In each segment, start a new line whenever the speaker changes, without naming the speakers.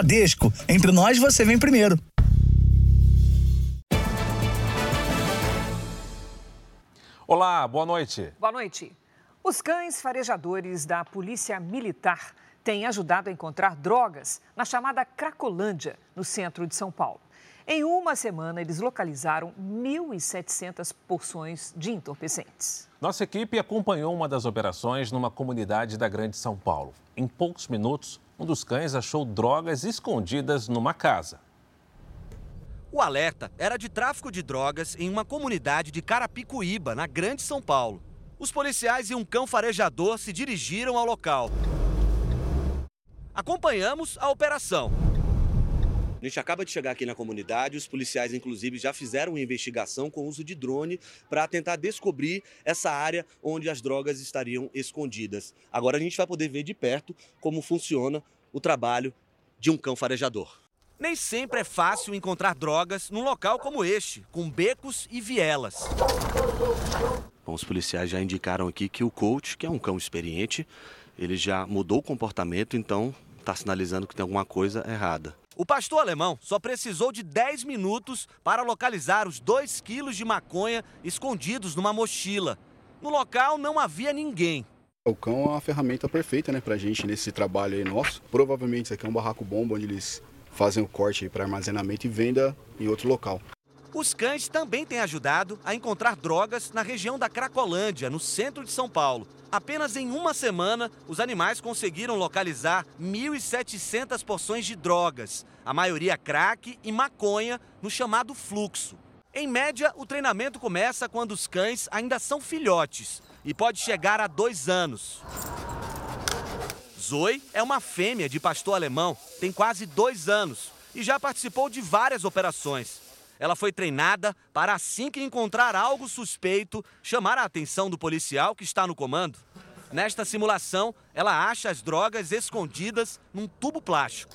Bradesco. Entre nós, você vem primeiro.
Olá, boa noite.
Boa noite. Os cães farejadores da Polícia Militar têm ajudado a encontrar drogas na chamada Cracolândia, no centro de São Paulo. Em uma semana, eles localizaram 1.700 porções de entorpecentes.
Nossa equipe acompanhou uma das operações numa comunidade da Grande São Paulo. Em poucos minutos, um dos cães achou drogas escondidas numa casa.
O alerta era de tráfico de drogas em uma comunidade de Carapicuíba, na Grande São Paulo. Os policiais e um cão farejador se dirigiram ao local. Acompanhamos a operação.
A gente acaba de chegar aqui na comunidade, os policiais, inclusive, já fizeram uma investigação com uso de drone para tentar descobrir essa área onde as drogas estariam escondidas. Agora a gente vai poder ver de perto como funciona o trabalho de um cão farejador.
Nem sempre é fácil encontrar drogas num local como este, com becos e vielas.
Bom, os policiais já indicaram aqui que o coach, que é um cão experiente, ele já mudou o comportamento, então está sinalizando que tem alguma coisa errada.
O pastor alemão só precisou de 10 minutos para localizar os 2 quilos de maconha escondidos numa mochila. No local não havia ninguém.
O cão é uma ferramenta perfeita né, para a gente nesse trabalho aí nosso. Provavelmente isso aqui é um barraco bomba onde eles fazem o corte para armazenamento e venda em outro local.
Os cães também têm ajudado a encontrar drogas na região da Cracolândia, no centro de São Paulo. Apenas em uma semana, os animais conseguiram localizar 1.700 porções de drogas, a maioria crack e maconha, no chamado fluxo. Em média, o treinamento começa quando os cães ainda são filhotes e pode chegar a dois anos. Zoe é uma fêmea de pastor alemão, tem quase dois anos e já participou de várias operações. Ela foi treinada para, assim que encontrar algo suspeito, chamar a atenção do policial que está no comando. Nesta simulação, ela acha as drogas escondidas num tubo plástico.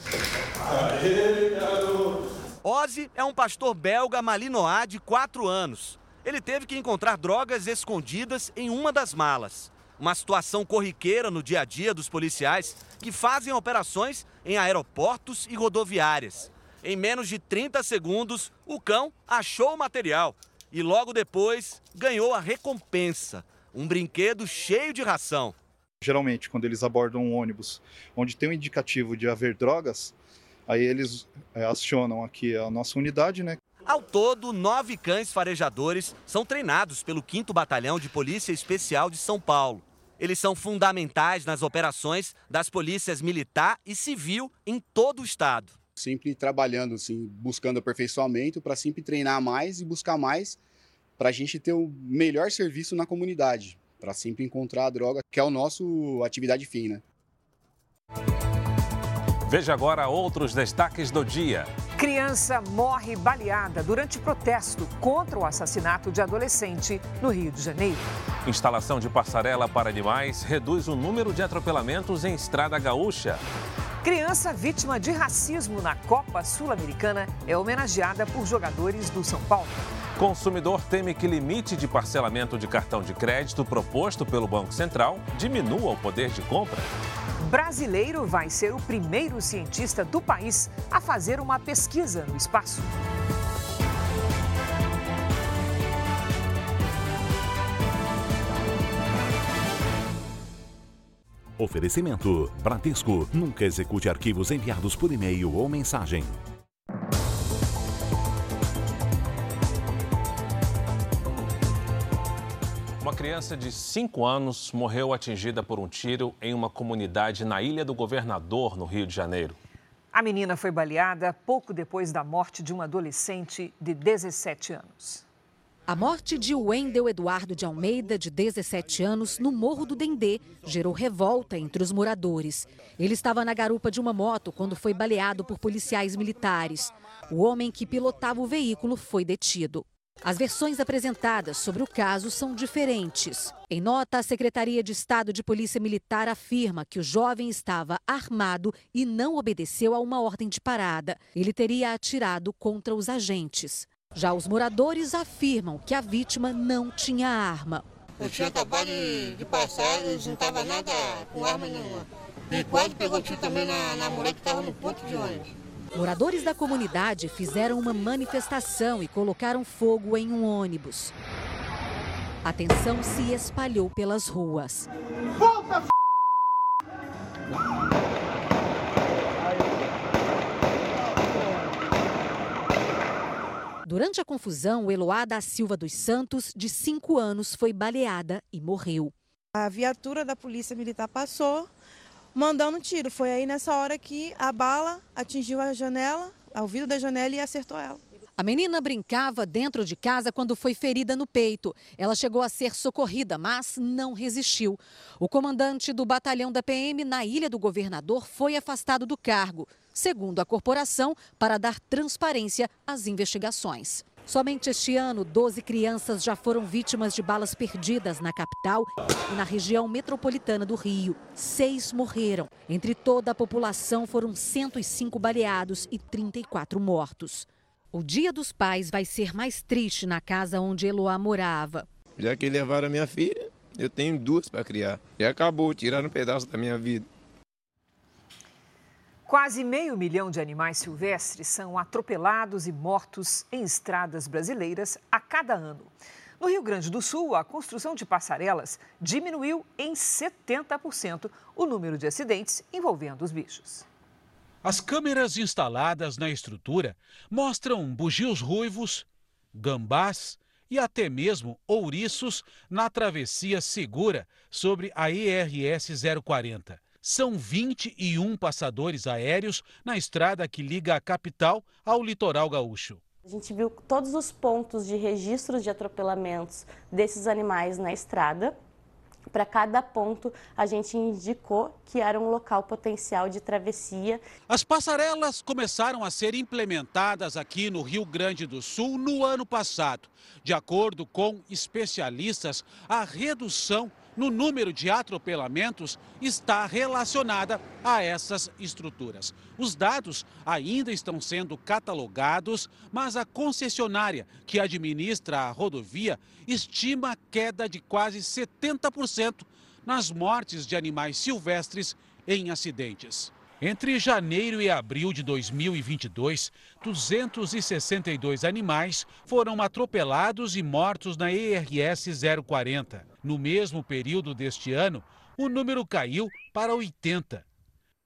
Ozzy é um pastor belga malinois de 4 anos. Ele teve que encontrar drogas escondidas em uma das malas. Uma situação corriqueira no dia a dia dos policiais que fazem operações em aeroportos e rodoviárias. Em menos de 30 segundos, o cão achou o material e logo depois ganhou a recompensa: um brinquedo cheio de ração.
Geralmente, quando eles abordam um ônibus onde tem um indicativo de haver drogas, aí eles é, acionam aqui a nossa unidade, né?
Ao todo, nove cães farejadores são treinados pelo 5 Batalhão de Polícia Especial de São Paulo. Eles são fundamentais nas operações das polícias militar e civil em todo o estado
sempre trabalhando, assim, buscando aperfeiçoamento para sempre treinar mais e buscar mais para a gente ter o melhor serviço na comunidade, para sempre encontrar a droga, que é o nosso atividade fim, né?
Veja agora outros destaques do dia.
Criança morre baleada durante protesto contra o assassinato de adolescente no Rio de Janeiro.
Instalação de passarela para animais reduz o número de atropelamentos em estrada gaúcha.
Criança vítima de racismo na Copa Sul-Americana é homenageada por jogadores do São Paulo.
Consumidor teme que limite de parcelamento de cartão de crédito proposto pelo Banco Central diminua o poder de compra
brasileiro vai ser o primeiro cientista do país a fazer uma pesquisa no espaço.
Oferecimento: Bradesco. Nunca execute arquivos enviados por e-mail ou mensagem.
Uma criança de 5 anos morreu atingida por um tiro em uma comunidade na Ilha do Governador, no Rio de Janeiro.
A menina foi baleada pouco depois da morte de um adolescente de 17 anos.
A morte de Wendel Eduardo de Almeida, de 17 anos, no Morro do Dendê, gerou revolta entre os moradores. Ele estava na garupa de uma moto quando foi baleado por policiais militares. O homem que pilotava o veículo foi detido. As versões apresentadas sobre o caso são diferentes. Em nota, a Secretaria de Estado de Polícia Militar afirma que o jovem estava armado e não obedeceu a uma ordem de parada. Ele teria atirado contra os agentes. Já os moradores afirmam que a vítima não tinha arma.
Eu tinha acabado de, passar, e não estava nada com arma nenhuma. E quase pegou tiro também na, na mulher que estava no ponto de ônibus.
Moradores da comunidade fizeram uma manifestação e colocaram fogo em um ônibus. A tensão se espalhou pelas ruas. Volta, f... Durante a confusão, Eloá da Silva dos Santos, de 5 anos, foi baleada e morreu.
A viatura da Polícia Militar passou, mandando tiro. Foi aí nessa hora que a bala atingiu a janela, ao vidro da janela e acertou ela.
A menina brincava dentro de casa quando foi ferida no peito. Ela chegou a ser socorrida, mas não resistiu. O comandante do batalhão da PM na Ilha do Governador foi afastado do cargo, segundo a corporação, para dar transparência às investigações. Somente este ano, 12 crianças já foram vítimas de balas perdidas na capital e na região metropolitana do Rio. Seis morreram. Entre toda a população, foram 105 baleados e 34 mortos. O Dia dos Pais vai ser mais triste na casa onde Eloá morava.
Já que levaram a minha filha, eu tenho duas para criar. E acabou, tiraram um pedaço da minha vida.
Quase meio milhão de animais silvestres são atropelados e mortos em estradas brasileiras a cada ano. No Rio Grande do Sul, a construção de passarelas diminuiu em 70% o número de acidentes envolvendo os bichos.
As câmeras instaladas na estrutura mostram bugios ruivos, gambás e até mesmo ouriços na travessia segura sobre a ERS 040. São 21 passadores aéreos na estrada que liga a capital ao litoral gaúcho.
A gente viu todos os pontos de registros de atropelamentos desses animais na estrada. Para cada ponto, a gente indicou que era um local potencial de travessia.
As passarelas começaram a ser implementadas aqui no Rio Grande do Sul no ano passado. De acordo com especialistas, a redução no número de atropelamentos está relacionada a essas estruturas. Os dados ainda estão sendo catalogados, mas a concessionária que administra a rodovia estima queda de quase 70% nas mortes de animais silvestres em acidentes. Entre janeiro e abril de 2022, 262 animais foram atropelados e mortos na ERS 040. No mesmo período deste ano, o número caiu para 80.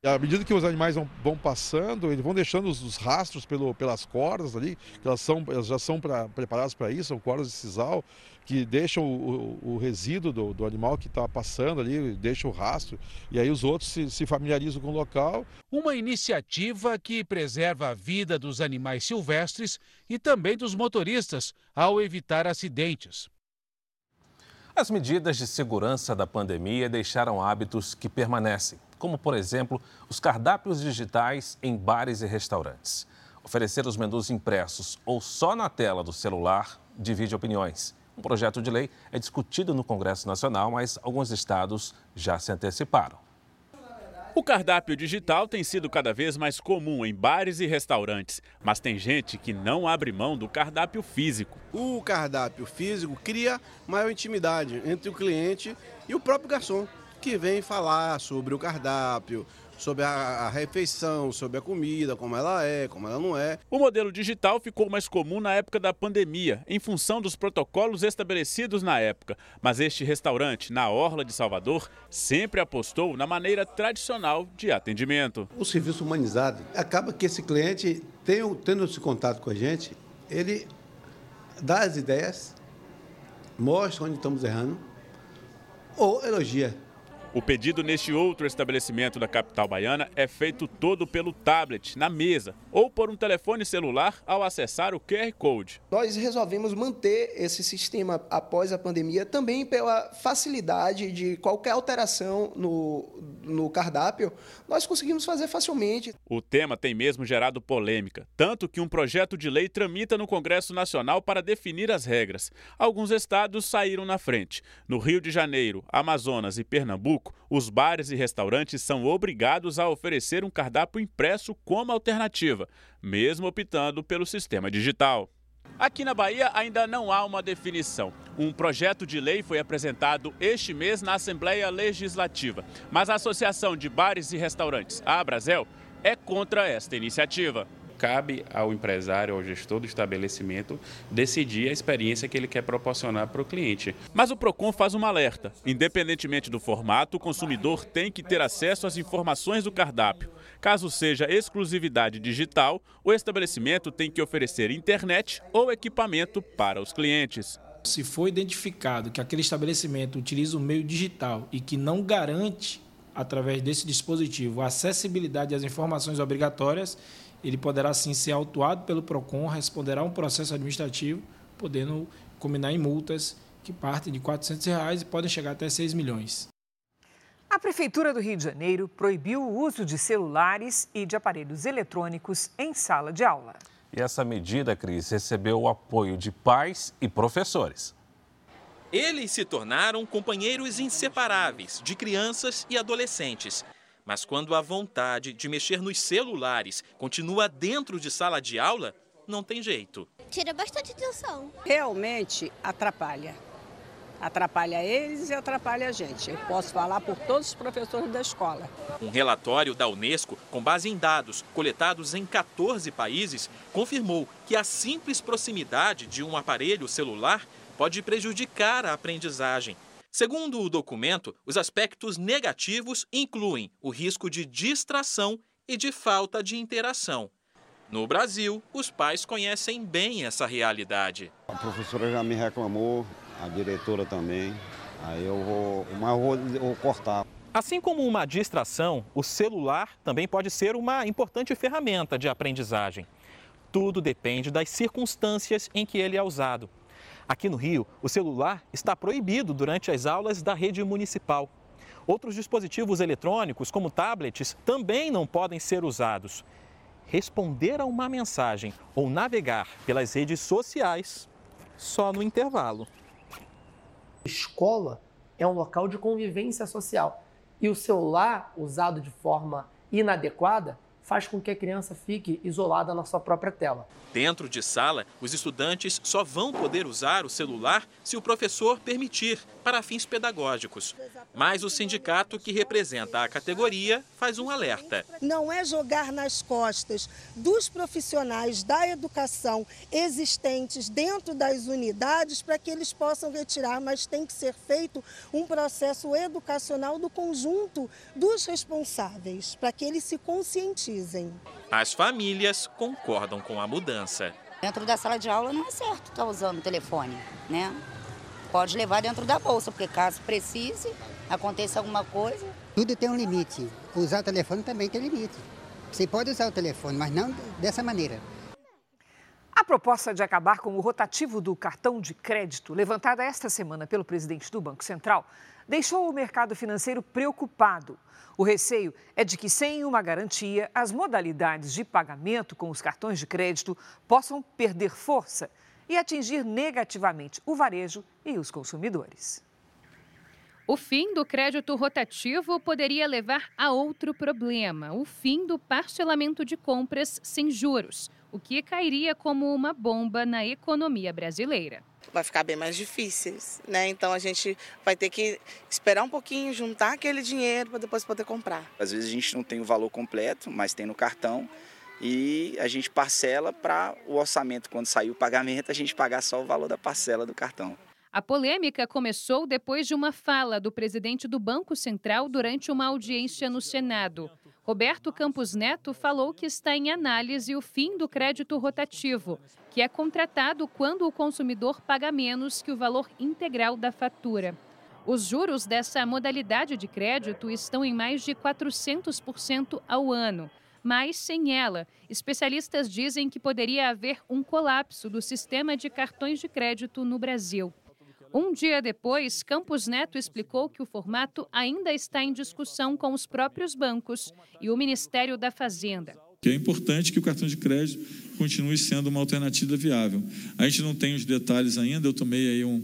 À medida que os animais vão, vão passando, eles vão deixando os, os rastros pelo, pelas cordas ali, que elas, são, elas já são pra, preparadas para isso, são cordas de sisal, que deixam o, o, o resíduo do, do animal que está passando ali, deixam o rastro, e aí os outros se, se familiarizam com o local.
Uma iniciativa que preserva a vida dos animais silvestres e também dos motoristas ao evitar acidentes.
As medidas de segurança da pandemia deixaram hábitos que permanecem, como, por exemplo, os cardápios digitais em bares e restaurantes. Oferecer os menus impressos ou só na tela do celular divide opiniões. Um projeto de lei é discutido no Congresso Nacional, mas alguns estados já se anteciparam.
O cardápio digital tem sido cada vez mais comum em bares e restaurantes, mas tem gente que não abre mão do cardápio físico.
O cardápio físico cria maior intimidade entre o cliente e o próprio garçom, que vem falar sobre o cardápio, sobre a, a, refeição, sobre a comida, como ela é, como ela não é.
O modelo digital ficou mais comum na época da pandemia, em função dos protocolos estabelecidos na época. Mas este restaurante, na Orla de Salvador, sempre apostou na maneira tradicional de atendimento.
O serviço humanizado acaba que esse cliente, tendo, tendo esse contato com a gente, ele dá as ideias, mostra onde estamos errando ou elogia.
O pedido neste outro estabelecimento da capital baiana é feito todo pelo tablet, na mesa, ou por um telefone celular ao acessar o QR Code.
Nós resolvemos manter esse sistema após a pandemia também pela facilidade de qualquer alteração no, no cardápio, nós conseguimos fazer facilmente.
O tema tem mesmo gerado polêmica, tanto que um projeto de lei tramita no Congresso Nacional para definir as regras. Alguns estados saíram na frente. No Rio de Janeiro, Amazonas e Pernambuco, os bares e restaurantes são obrigados a oferecer um cardápio impresso como alternativa, mesmo optando pelo sistema digital. Aqui na Bahia ainda não há uma definição. Um projeto de lei foi apresentado este mês na Assembleia Legislativa, mas a Associação de Bares e Restaurantes, a Abrazel, é contra esta iniciativa
cabe ao empresário, ao gestor do estabelecimento, decidir a experiência que ele quer proporcionar para o cliente.
Mas o PROCON faz um alerta. Independentemente do formato, o consumidor tem que ter acesso às informações do cardápio. Caso seja exclusividade digital, o estabelecimento tem que oferecer internet ou equipamento para os clientes.
Se for identificado que aquele estabelecimento utiliza o meio digital e que não garante, através desse dispositivo, a acessibilidade às informações obrigatórias, ele poderá sim ser autuado pelo PROCON, responderá a um processo administrativo, podendo combinar em multas que partem de 400 reais e podem chegar até 6 milhões.
A Prefeitura do Rio de Janeiro proibiu o uso de celulares e de aparelhos eletrônicos em sala de aula.
E essa medida, Cris, recebeu o apoio de pais e professores.
Eles se tornaram companheiros inseparáveis de crianças e adolescentes. Mas quando a vontade de mexer nos celulares continua dentro de sala de aula, não tem jeito.
Tira bastante atenção.
Realmente atrapalha. Atrapalha eles e atrapalha a gente. Eu posso falar por todos os professores da escola.
Um relatório da Unesco, com base em dados coletados em 14 países, confirmou que a simples proximidade de um aparelho celular pode prejudicar a aprendizagem Segundo o documento, os aspectos negativos incluem o risco de distração e de falta de interação. No Brasil, os pais conhecem bem essa realidade.
A professora já me reclamou, a diretora também. Aí eu vou, mas eu vou, eu vou cortar.
Assim como uma distração, o celular também pode ser uma importante ferramenta de aprendizagem. Tudo depende das circunstâncias em que ele é usado. Aqui no Rio, o celular está proibido durante as aulas da rede municipal. Outros dispositivos eletrônicos, como tablets, também não podem ser usados. Responder a uma mensagem ou navegar pelas redes sociais só no intervalo.
Escola é um local de convivência social e o celular usado de forma inadequada faz com que a criança fique isolada na sua própria tela.
Dentro de sala, os estudantes só vão poder usar o celular se o professor permitir, para fins pedagógicos. Mas o sindicato que representa a categoria faz um alerta.
Não é jogar nas costas dos profissionais da educação existentes dentro das unidades para que eles possam retirar, mas tem que ser feito um processo educacional do conjunto dos responsáveis, para que eles se conscientizem.
As famílias concordam com a mudança.
Dentro da sala de aula não é certo estar usando o telefone, né? Pode levar dentro da bolsa, porque caso precise, aconteça alguma coisa.
Tudo tem um limite. Usar o telefone também tem limite. Você pode usar o telefone, mas não dessa maneira.
A proposta de acabar com o rotativo do cartão de crédito, levantada esta semana pelo presidente do Banco Central, deixou o mercado financeiro preocupado. O receio é de que, sem uma garantia, as modalidades de pagamento com os cartões de crédito possam perder força e atingir negativamente o varejo e os consumidores.
O fim do crédito rotativo poderia levar a outro problema: o fim do parcelamento de compras sem juros, o que cairia como uma bomba na economia brasileira.
Vai ficar bem mais difícil, né? Então a gente vai ter que esperar um pouquinho, juntar aquele dinheiro para depois poder comprar.
Às vezes a gente não tem o valor completo, mas tem no cartão e a gente parcela para o orçamento, quando sair o pagamento, a gente pagar só o valor da parcela do cartão.
A polêmica começou depois de uma fala do presidente do Banco Central durante uma audiência no Senado. Roberto Campos Neto falou que está em análise o fim do crédito rotativo, que é contratado quando o consumidor paga menos que o valor integral da fatura. Os juros dessa modalidade de crédito estão em mais de 400% ao ano. Mas, sem ela, especialistas dizem que poderia haver um colapso do sistema de cartões de crédito no Brasil. Um dia depois, Campos Neto explicou que o formato ainda está em discussão com os próprios bancos e o Ministério da Fazenda.
É importante que o cartão de crédito continue sendo uma alternativa viável. A gente não tem os detalhes ainda, eu tomei aí um,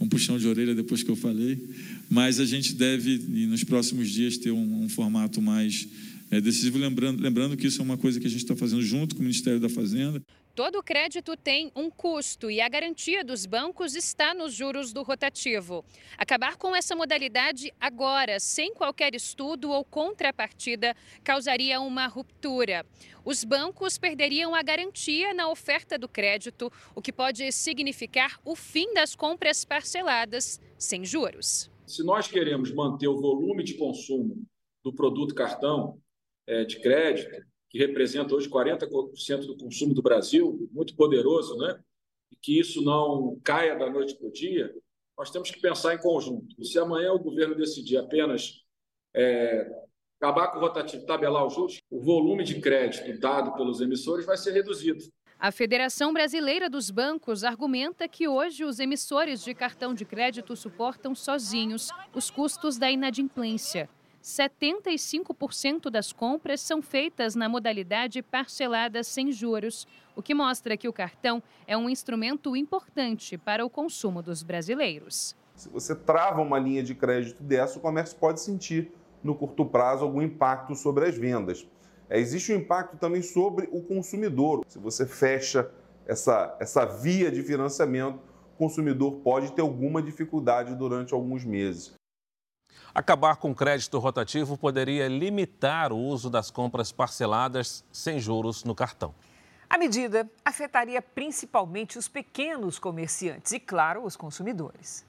um puxão de orelha depois que eu falei, mas a gente deve, nos próximos dias, ter um, um formato mais é decisivo, lembrando, lembrando que isso é uma coisa que a gente está fazendo junto com o Ministério da Fazenda.
Todo crédito tem um custo e a garantia dos bancos está nos juros do rotativo. Acabar com essa modalidade agora, sem qualquer estudo ou contrapartida, causaria uma ruptura. Os bancos perderiam a garantia na oferta do crédito, o que pode significar o fim das compras parceladas sem juros.
Se nós queremos manter o volume de consumo do produto cartão é, de crédito, que representa hoje 40% do consumo do Brasil, muito poderoso, né? E que isso não caia da noite para o dia, nós temos que pensar em conjunto. E se amanhã o governo decidir apenas é, acabar com o rotativo, tabelar os juros, o volume de crédito dado pelos emissores vai ser reduzido.
A Federação Brasileira dos Bancos argumenta que hoje os emissores de cartão de crédito suportam sozinhos os custos da inadimplência. 75% das compras são feitas na modalidade parcelada sem juros, o que mostra que o cartão é um instrumento importante para o consumo dos brasileiros.
Se você trava uma linha de crédito dessa, o comércio pode sentir no curto prazo algum impacto sobre as vendas. É, existe um impacto também sobre o consumidor. Se você fecha essa, essa via de financiamento, o consumidor pode ter alguma dificuldade durante alguns meses.
Acabar com o crédito rotativo poderia limitar o uso das compras parceladas sem juros no cartão.
A medida afetaria principalmente os pequenos comerciantes e, claro, os consumidores.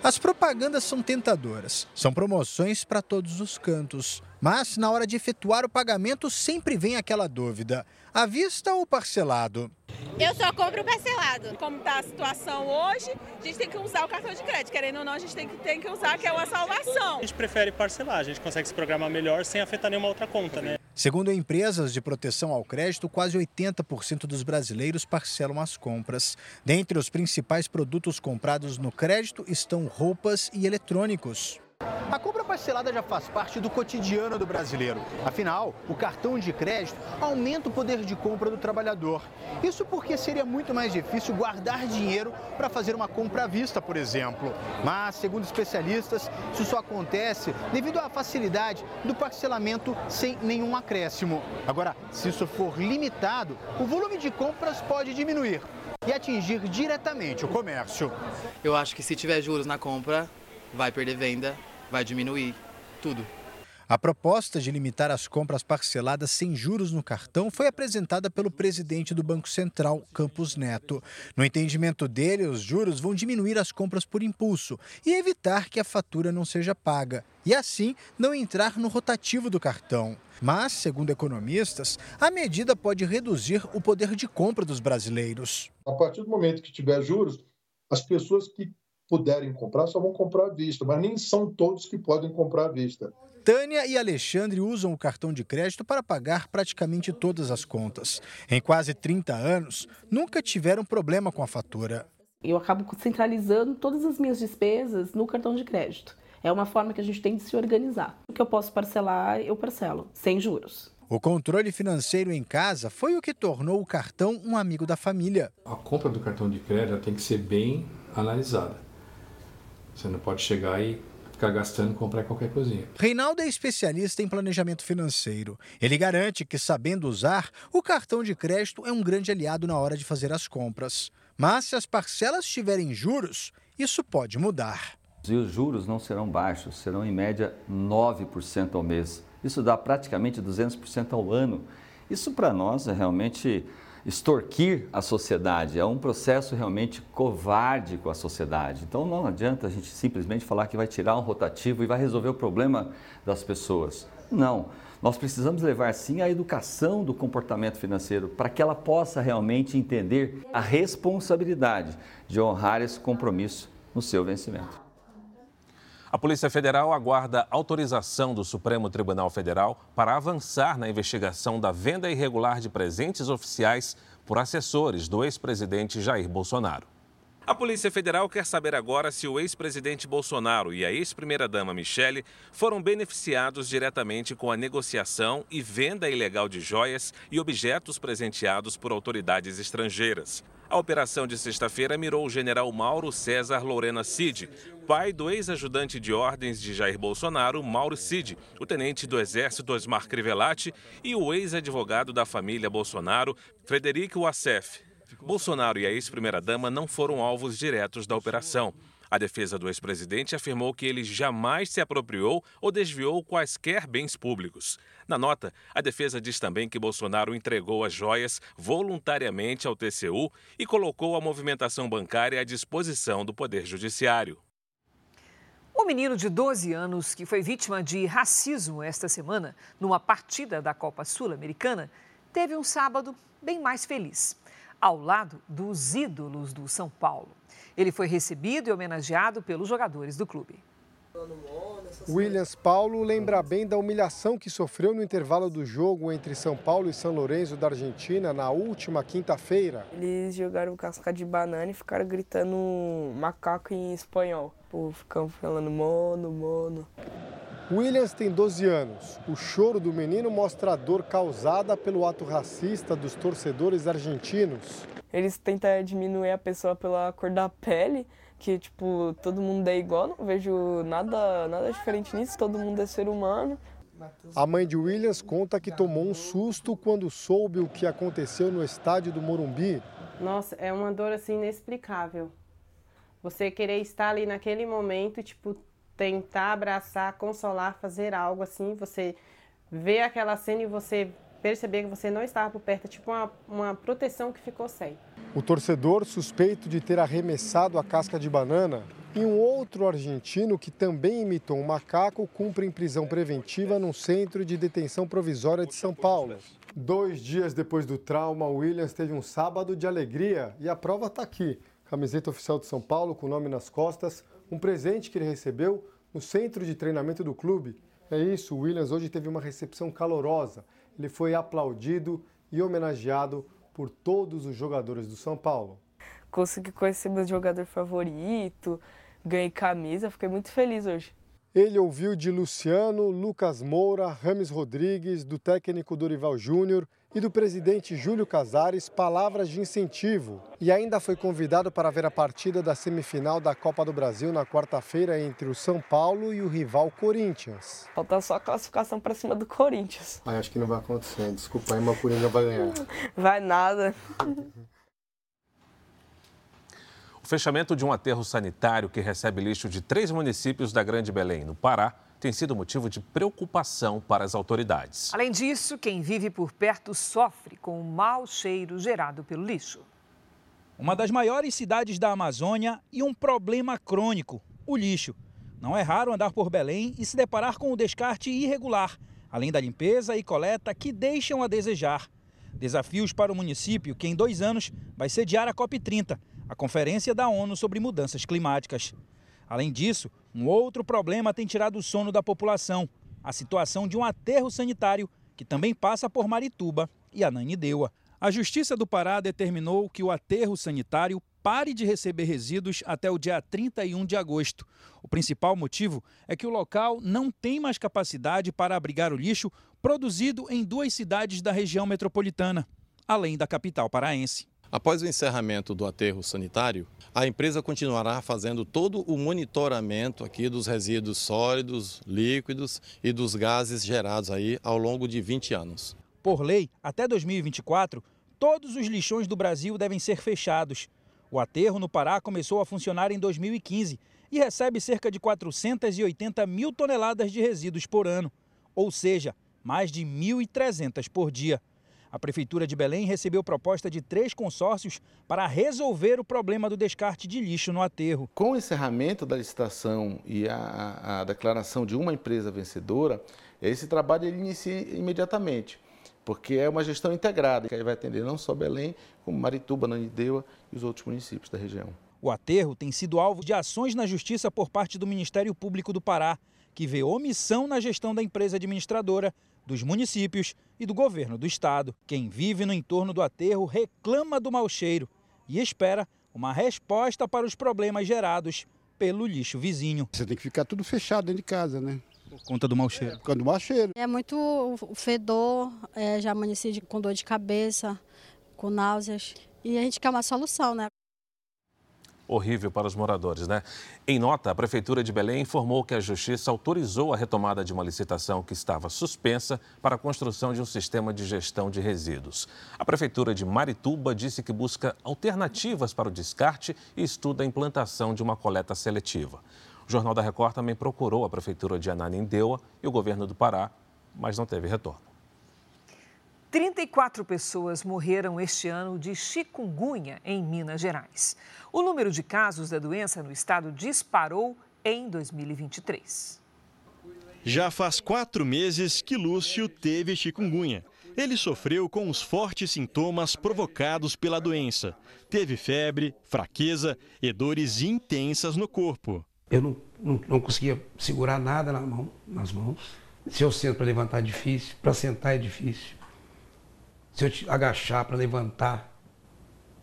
As propagandas são tentadoras. São promoções para todos os cantos. Mas, na hora de efetuar o pagamento, sempre vem aquela dúvida: à vista ou parcelado?
Eu só compro parcelado. Como está a situação hoje, a gente tem que usar o cartão de crédito. Querendo ou não, a gente tem que, tem que usar, que é uma salvação.
A gente prefere parcelar, a gente consegue se programar melhor sem afetar nenhuma outra conta, né?
Segundo empresas de proteção ao crédito, quase 80% dos brasileiros parcelam as compras. Dentre os principais produtos comprados no crédito estão roupas e eletrônicos. A compra parcelada já faz parte do cotidiano do brasileiro. Afinal, o cartão de crédito aumenta o poder de compra do trabalhador. Isso porque seria muito mais difícil guardar dinheiro para fazer uma compra à vista, por exemplo. Mas, segundo especialistas, isso só acontece devido à facilidade do parcelamento sem nenhum acréscimo. Agora, se isso for limitado, o volume de compras pode diminuir e atingir diretamente o comércio.
Eu acho que se tiver juros na compra, vai perder venda vai diminuir tudo.
A proposta de limitar as compras parceladas sem juros no cartão foi apresentada pelo presidente do Banco Central, Campos Neto. No entendimento dele, os juros vão diminuir as compras por impulso e evitar que a fatura não seja paga, e assim não entrar no rotativo do cartão. Mas, segundo economistas, a medida pode reduzir o poder de compra dos brasileiros.
A partir do momento que tiver juros, as pessoas que puderem comprar só vão comprar à vista, mas nem são todos que podem comprar à vista.
Tânia e Alexandre usam o cartão de crédito para pagar praticamente todas as contas. Em quase 30 anos, nunca tiveram problema com a fatura.
Eu acabo centralizando todas as minhas despesas no cartão de crédito. É uma forma que a gente tem de se organizar. O que eu posso parcelar, eu parcelo, sem juros.
O controle financeiro em casa foi o que tornou o cartão um amigo da família.
A compra do cartão de crédito tem que ser bem analisada você não pode chegar e ficar gastando e comprar qualquer coisinha.
Reinaldo é especialista em planejamento financeiro. Ele garante que, sabendo usar, o cartão de crédito é um grande aliado na hora de fazer as compras. Mas se as parcelas tiverem juros, isso pode mudar.
E os juros não serão baixos, serão em média 9% ao mês. Isso dá praticamente 200% ao ano. Isso para nós é realmente extorquir a sociedade, é um processo realmente covarde com a sociedade. Então não adianta a gente simplesmente falar que vai tirar um rotativo e vai resolver o problema das pessoas. Não. Nós precisamos levar sim a educação do comportamento financeiro para que ela possa realmente entender a responsabilidade de honrar esse compromisso no seu vencimento.
A Polícia Federal aguarda autorização do Supremo Tribunal Federal para avançar na investigação da venda irregular de presentes oficiais por assessores do ex-presidente Jair Bolsonaro. A Polícia Federal quer saber agora se o ex-presidente Bolsonaro e a ex-primeira-dama Michele foram beneficiados diretamente com a negociação e venda ilegal de joias e objetos presenteados por autoridades estrangeiras. A operação de sexta-feira mirou o general Mauro César Lorena Cid, pai do ex-ajudante de ordens de Jair Bolsonaro, Mauro Cid, o tenente do Exército Osmar Crivellati e o ex-advogado da família Bolsonaro, Frederico Wassef. Bolsonaro e a ex-primeira-dama não foram alvos diretos da operação. A defesa do ex-presidente afirmou que ele jamais se apropriou ou desviou quaisquer bens públicos. Na nota, a defesa diz também que Bolsonaro entregou as joias voluntariamente ao TCU e colocou a movimentação bancária à disposição do Poder Judiciário.
O menino de 12 anos que foi vítima de racismo esta semana, numa partida da Copa Sul-Americana, teve um sábado bem mais feliz ao lado dos ídolos do São Paulo. Ele foi recebido e homenageado pelos jogadores do clube.
Williams Paulo lembra bem da humilhação que sofreu no intervalo do jogo entre São Paulo e São Lourenço da Argentina na última quinta-feira.
Eles jogaram casca de banana e ficaram gritando macaco em espanhol. Pô, ficam falando mono, mono.
Williams tem 12 anos. O choro do menino mostra a dor causada pelo ato racista dos torcedores argentinos.
Eles tentam diminuir a pessoa pela cor da pele, que tipo, todo mundo é igual, não vejo nada, nada diferente nisso, todo mundo é ser humano.
A mãe de Williams conta que tomou um susto quando soube o que aconteceu no estádio do Morumbi.
Nossa, é uma dor assim inexplicável. Você querer estar ali naquele momento, tipo, tentar abraçar, consolar, fazer algo assim, você ver aquela cena e você perceber que você não estava por perto, tipo uma, uma proteção que ficou sem.
O torcedor suspeito de ter arremessado a casca de banana e um outro argentino que também imitou um macaco cumpre em prisão preventiva num centro de detenção provisória de São Paulo. Dois dias depois do trauma, Williams teve um sábado de alegria e a prova está aqui. Camiseta oficial de São Paulo com o nome nas costas, um presente que ele recebeu no centro de treinamento do clube. É isso, o Williams hoje teve uma recepção calorosa. Ele foi aplaudido e homenageado por todos os jogadores do São Paulo.
Consegui conhecer meu jogador favorito, ganhei camisa, fiquei muito feliz hoje.
Ele ouviu de Luciano, Lucas Moura, Rames Rodrigues, do técnico Dorival Júnior e do presidente Júlio Casares palavras de incentivo. E ainda foi convidado para ver a partida da semifinal da Copa do Brasil na quarta-feira entre o São Paulo e o rival Corinthians.
Falta só a classificação para cima do Corinthians.
Ah, acho que não vai acontecer. Desculpa aí, mas o Corinthians vai ganhar.
Vai nada.
O fechamento de um aterro sanitário que recebe lixo de três municípios da Grande Belém, no Pará, tem sido motivo de preocupação para as autoridades.
Além disso, quem vive por perto sofre com o mau cheiro gerado pelo lixo.
Uma das maiores cidades da Amazônia e um problema crônico: o lixo. Não é raro andar por Belém e se deparar com o descarte irregular, além da limpeza e coleta que deixam a desejar. Desafios para o município que, em dois anos, vai sediar a COP30, a Conferência da ONU sobre Mudanças Climáticas. Além disso, um outro problema tem tirado o sono da população: a situação de um aterro sanitário que também passa por Marituba e Ananindeua. A Justiça do Pará determinou que o aterro sanitário pare de receber resíduos até o dia 31 de agosto. O principal motivo é que o local não tem mais capacidade para abrigar o lixo produzido em duas cidades da região metropolitana, além da capital paraense.
Após o encerramento do aterro sanitário, a empresa continuará fazendo todo o monitoramento aqui dos resíduos sólidos, líquidos e dos gases gerados aí ao longo de 20 anos.
Por lei, até 2024, todos os lixões do Brasil devem ser fechados. O aterro no Pará começou a funcionar em 2015 e recebe cerca de 480 mil toneladas de resíduos por ano, ou seja, mais de 1.300 por dia. A Prefeitura de Belém recebeu proposta de três consórcios para resolver o problema do descarte de lixo no aterro.
Com o encerramento da licitação e a, a declaração de uma empresa vencedora, esse trabalho ele inicia imediatamente, porque é uma gestão integrada, que vai atender não só Belém, como Marituba, Nanideua e os outros municípios da região.
O aterro tem sido alvo de ações na justiça por parte do Ministério Público do Pará, que vê omissão na gestão da empresa administradora dos municípios e do governo do estado. Quem vive no entorno do aterro reclama do mau cheiro e espera uma resposta para os problemas gerados pelo lixo vizinho.
Você tem que ficar tudo fechado dentro de casa, né?
Por conta do mau cheiro.
Por conta do mau cheiro. É muito fedor, é, já amanheci com dor de cabeça, com náuseas. E a gente quer uma solução, né?
Horrível para os moradores, né? Em nota, a Prefeitura de Belém informou que a Justiça autorizou a retomada de uma licitação que estava suspensa para a construção de um sistema de gestão de resíduos. A Prefeitura de Marituba disse que busca alternativas para o descarte e estuda a implantação de uma coleta seletiva. O Jornal da Record também procurou a Prefeitura de Ananindeua e o governo do Pará, mas não teve retorno.
34 pessoas morreram este ano de chikungunya em Minas Gerais. O número de casos da doença no estado disparou em 2023.
Já faz quatro meses que Lúcio teve chikungunya. Ele sofreu com os fortes sintomas provocados pela doença. Teve febre, fraqueza e dores intensas no corpo.
Eu não, não, não conseguia segurar nada na mão, nas mãos. Se eu sento para levantar é difícil, para sentar é difícil. Se eu agachar para levantar,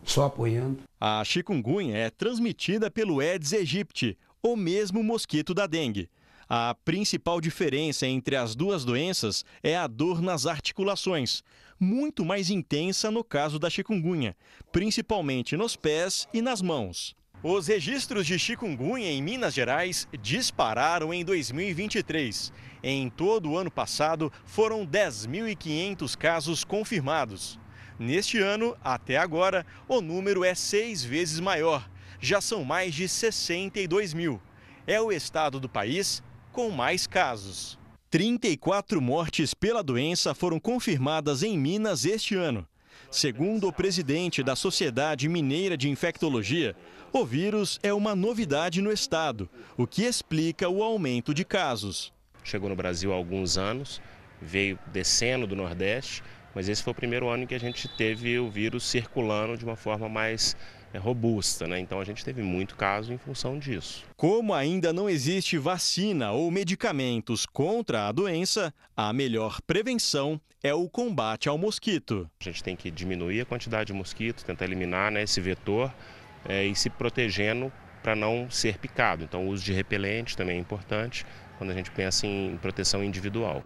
só apoiando.
A chikungunya é transmitida pelo Aedes aegypti, o mesmo mosquito da dengue. A principal diferença entre as duas doenças é a dor nas articulações, muito mais intensa no caso da chikungunya, principalmente nos pés e nas mãos. Os registros de chikungunya em Minas Gerais dispararam em 2023. Em todo o ano passado, foram 10.500 casos confirmados. Neste ano, até agora, o número é seis vezes maior. Já são mais de 62 mil. É o estado do país com mais casos. 34 mortes pela doença foram confirmadas em Minas este ano. Segundo o presidente da Sociedade Mineira de Infectologia, o vírus é uma novidade no estado, o que explica o aumento de casos.
Chegou no Brasil há alguns anos, veio descendo do Nordeste, mas esse foi o primeiro ano em que a gente teve o vírus circulando de uma forma mais é, robusta, né? Então a gente teve muito caso em função disso.
Como ainda não existe vacina ou medicamentos contra a doença, a melhor prevenção é o combate ao mosquito.
A gente tem que diminuir a quantidade de mosquitos, tentar eliminar né, esse vetor é, e se protegendo para não ser picado. Então o uso de repelente também é importante quando a gente pensa em proteção individual.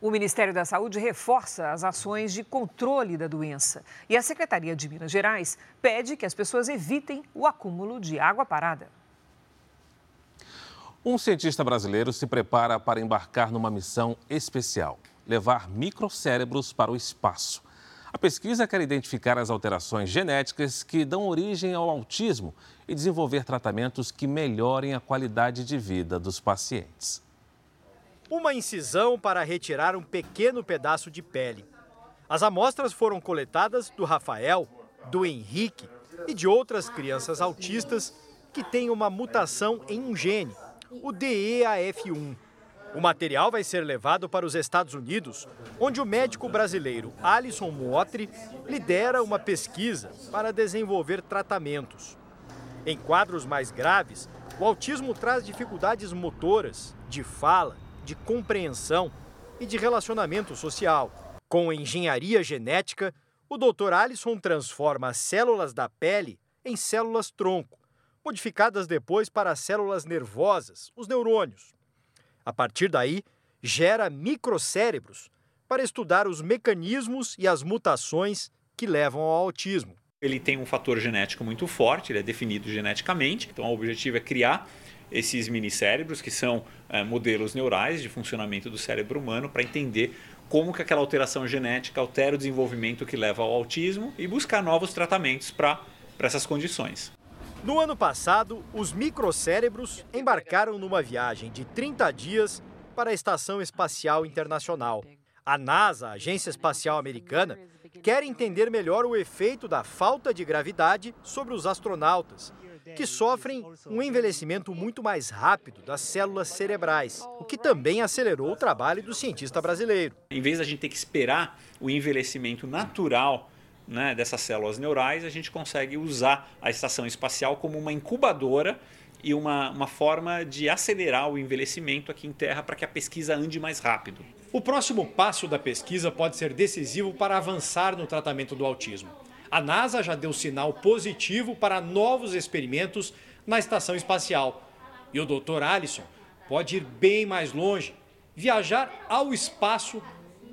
O Ministério da Saúde reforça as ações de controle da doença. E a Secretaria de Minas Gerais pede que as pessoas evitem o acúmulo de água parada.
Um cientista brasileiro se prepara para embarcar numa missão especial levar microcérebros para o espaço. A pesquisa quer identificar as alterações genéticas que dão origem ao autismo e desenvolver tratamentos que melhorem a qualidade de vida dos pacientes
uma incisão para retirar um pequeno pedaço de pele. As amostras foram coletadas do Rafael, do Henrique e de outras crianças autistas que têm uma mutação em um gene, o DEAF1. O material vai ser levado para os Estados Unidos, onde o médico brasileiro Alisson Muotri lidera uma pesquisa para desenvolver tratamentos. Em quadros mais graves, o autismo traz dificuldades motoras, de fala de compreensão e de relacionamento social. Com engenharia genética, o Dr. Alisson transforma as células da pele em células tronco, modificadas depois para células nervosas, os neurônios. A partir daí, gera microcérebros para estudar os mecanismos e as mutações que levam ao autismo.
Ele tem um fator genético muito forte, ele é definido geneticamente, então o objetivo é criar esses minicérebros, que são é, modelos neurais de funcionamento do cérebro humano, para entender como que aquela alteração genética altera o desenvolvimento que leva ao autismo e buscar novos tratamentos para essas condições.
No ano passado, os microcérebros embarcaram numa viagem de 30 dias para a Estação Espacial Internacional. A NASA, a Agência Espacial Americana, quer entender melhor o efeito da falta de gravidade sobre os astronautas que sofrem um envelhecimento muito mais rápido das células cerebrais, o que também acelerou o trabalho do cientista brasileiro.
Em vez da gente ter que esperar o envelhecimento natural né, dessas células neurais, a gente consegue usar a estação espacial como uma incubadora e uma, uma forma de acelerar o envelhecimento aqui em Terra para que a pesquisa ande mais rápido.
O próximo passo da pesquisa pode ser decisivo para avançar no tratamento do autismo A NASA já deu sinal positivo para novos experimentos na estação espacial. E o Dr. Allison pode ir bem mais longe, viajar ao espaço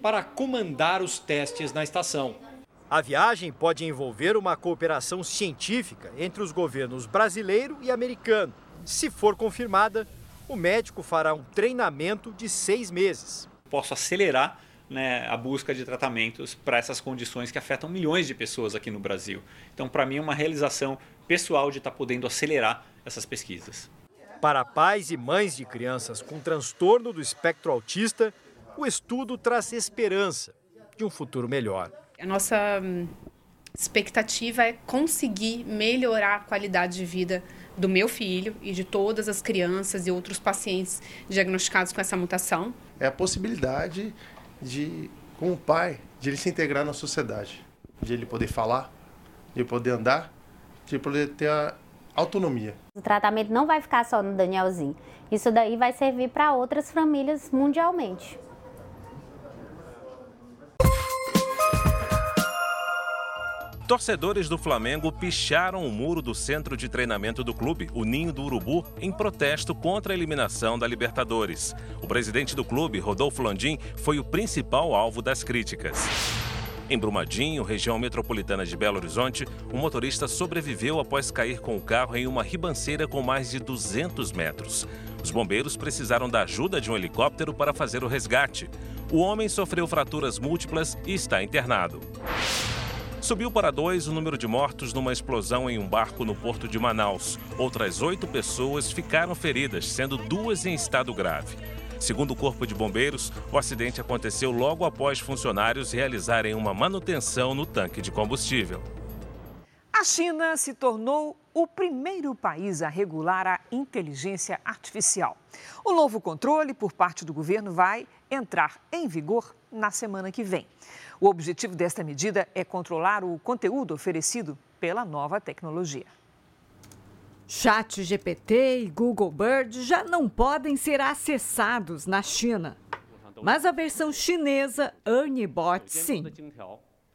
para comandar os testes na estação. A viagem pode envolver uma cooperação científica entre os governos brasileiro e americano. Se for confirmada, o médico fará um treinamento de seis meses.
Posso acelerar né, a busca de tratamentos para essas condições que afetam milhões de pessoas aqui no Brasil. Então, para mim, é uma realização pessoal de estar tá podendo acelerar essas pesquisas.
Para pais e mães de crianças com transtorno do espectro autista, o estudo traz esperança de um futuro melhor.
A nossa hum, expectativa é conseguir melhorar a qualidade de vida do meu filho e de todas as crianças e outros pacientes diagnosticados com essa mutação.
É a possibilidade de, com o pai, de ele se integrar na sociedade, de ele poder falar, de ele poder andar, de ele poder ter a autonomia.
O tratamento não vai ficar só no Danielzinho. Isso daí vai servir para outras famílias mundialmente.
Torcedores do Flamengo picharam o muro do centro de treinamento do clube, o Ninho do Urubu, em protesto contra a eliminação da Libertadores. O presidente do clube, Rodolfo Landim, foi o principal alvo das críticas. Em Brumadinho, região metropolitana de Belo Horizonte, um motorista sobreviveu após cair com o carro em uma ribanceira com mais de 200 metros. Os bombeiros precisaram da ajuda de um helicóptero para fazer o resgate. O homem sofreu fraturas múltiplas e está internado. Subiu para dois o número de mortos numa explosão em um barco no porto de Manaus. Outras oito pessoas ficaram feridas, sendo duas em estado grave. Segundo o Corpo de Bombeiros, o acidente aconteceu logo após funcionários realizarem uma manutenção no tanque de combustível.
A China se tornou o primeiro país a regular a inteligência artificial. O novo controle por parte do governo vai entrar em vigor na semana que vem. O objetivo desta medida é controlar o conteúdo oferecido pela nova tecnologia.
Chat GPT e Google Bird já não podem ser acessados na China. Mas a versão chinesa Erniebot, sim.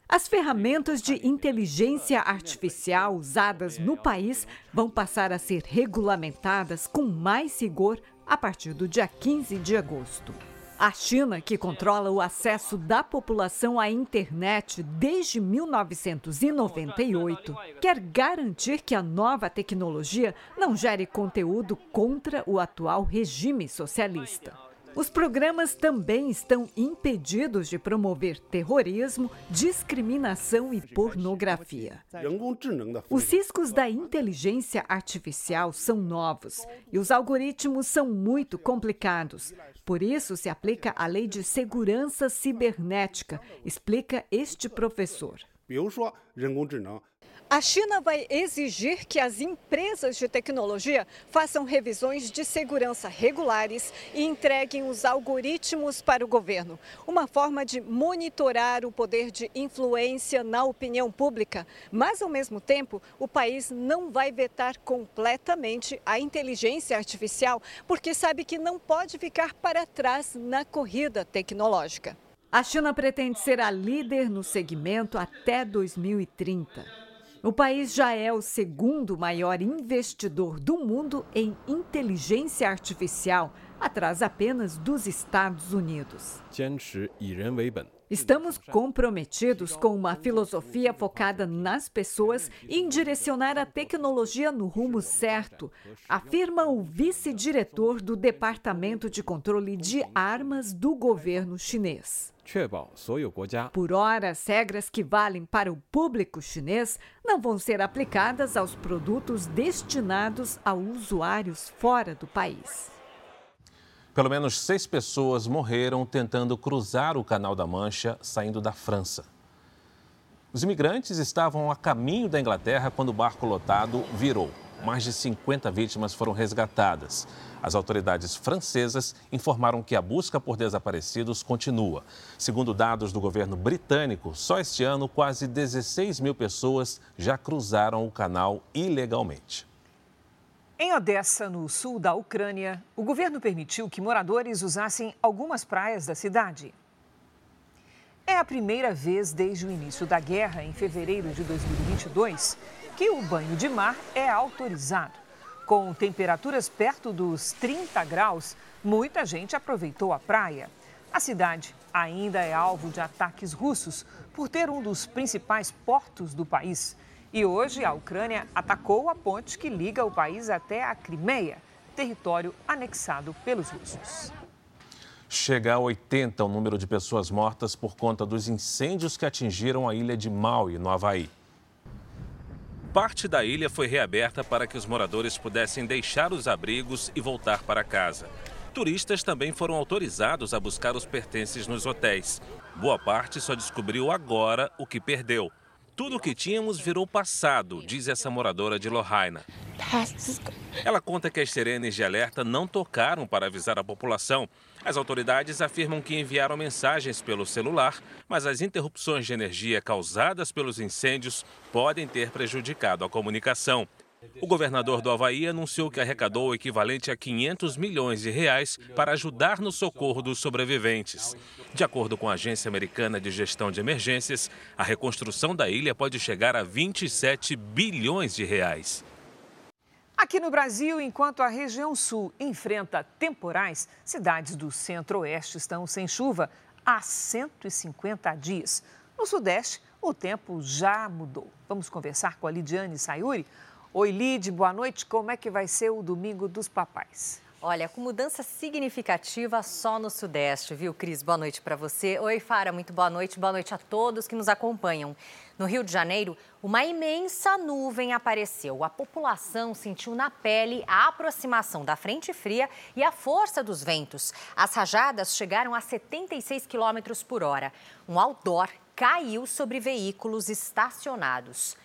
As ferramentas de inteligência artificial usadas no país vão passar a ser regulamentadas com mais rigor a partir do dia 15 de agosto. A China, que controla o acesso da população à internet desde 1998, quer garantir que a nova tecnologia não gere conteúdo contra o atual regime socialista. Os programas também estão impedidos de promover terrorismo, discriminação e pornografia. Os riscos da inteligência artificial são novos e os algoritmos são muito complicados. Por isso se aplica a Lei de Segurança Cibernética, explica este professor.
A China vai exigir que as empresas de tecnologia façam revisões de segurança regulares e entreguem os algoritmos para o governo. Uma forma de monitorar o poder de influência na opinião pública. Mas, ao mesmo tempo, o país não vai vetar completamente a inteligência artificial, porque sabe que não pode ficar para trás na corrida tecnológica.
A China pretende ser a líder no segmento até 2030. O país já é o segundo maior investidor do mundo em inteligência artificial, atrás apenas dos Estados Unidos. Estamos comprometidos com uma filosofia focada nas pessoas e em direcionar a tecnologia no rumo certo, afirma o vice-diretor do Departamento de Controle de Armas do governo chinês. Por hora, as regras que valem para o público chinês não vão ser aplicadas aos produtos destinados a usuários fora do país.
Pelo menos seis pessoas morreram tentando cruzar o Canal da Mancha saindo da França. Os imigrantes estavam a caminho da Inglaterra quando o barco lotado virou. Mais de 50 vítimas foram resgatadas. As autoridades francesas informaram que a busca por desaparecidos continua. Segundo dados do governo britânico, só este ano quase 16 mil pessoas já cruzaram o canal ilegalmente.
Em Odessa, no sul da Ucrânia, o governo permitiu que moradores usassem algumas praias da cidade. É a primeira vez desde o início da guerra, em fevereiro de 2022, que o banho de mar é autorizado. Com temperaturas perto dos 30 graus, muita gente aproveitou a praia. A cidade ainda é alvo de ataques russos por ter um dos principais portos do país. E hoje a Ucrânia atacou a ponte que liga o país até a Crimeia, território anexado pelos russos.
Chega a 80 o número de pessoas mortas por conta dos incêndios que atingiram a ilha de Maui, no Havaí. Parte da ilha foi reaberta para que os moradores pudessem deixar os abrigos e voltar para casa. Turistas também foram autorizados a buscar os pertences nos hotéis. Boa parte só descobriu agora o que perdeu. Tudo o que tínhamos virou passado, diz essa moradora de Lohaina. Ela conta que as sirenes de alerta não tocaram para avisar a população. As autoridades afirmam que enviaram mensagens pelo celular, mas as interrupções de energia causadas pelos incêndios podem ter prejudicado a comunicação. O governador do Havaí anunciou que arrecadou o equivalente a 500 milhões de reais para ajudar no socorro dos sobreviventes. De acordo com a Agência Americana de Gestão de Emergências, a reconstrução da ilha pode chegar a 27 bilhões de reais.
Aqui no Brasil, enquanto a região sul enfrenta temporais, cidades do centro-oeste estão sem chuva há 150 dias. No sudeste, o tempo já mudou. Vamos conversar com a Lidiane Sayuri. Oi, Lid, boa noite. Como é que vai ser o Domingo dos Papais?
Olha, com mudança significativa só no Sudeste, viu, Cris? Boa noite para você. Oi, Fara, muito boa noite. Boa noite a todos que nos acompanham. No Rio de Janeiro, uma imensa nuvem apareceu. A população sentiu na pele a aproximação da frente fria e a força dos ventos. As rajadas chegaram a 76 quilômetros por hora. Um outdoor caiu sobre veículos estacionados.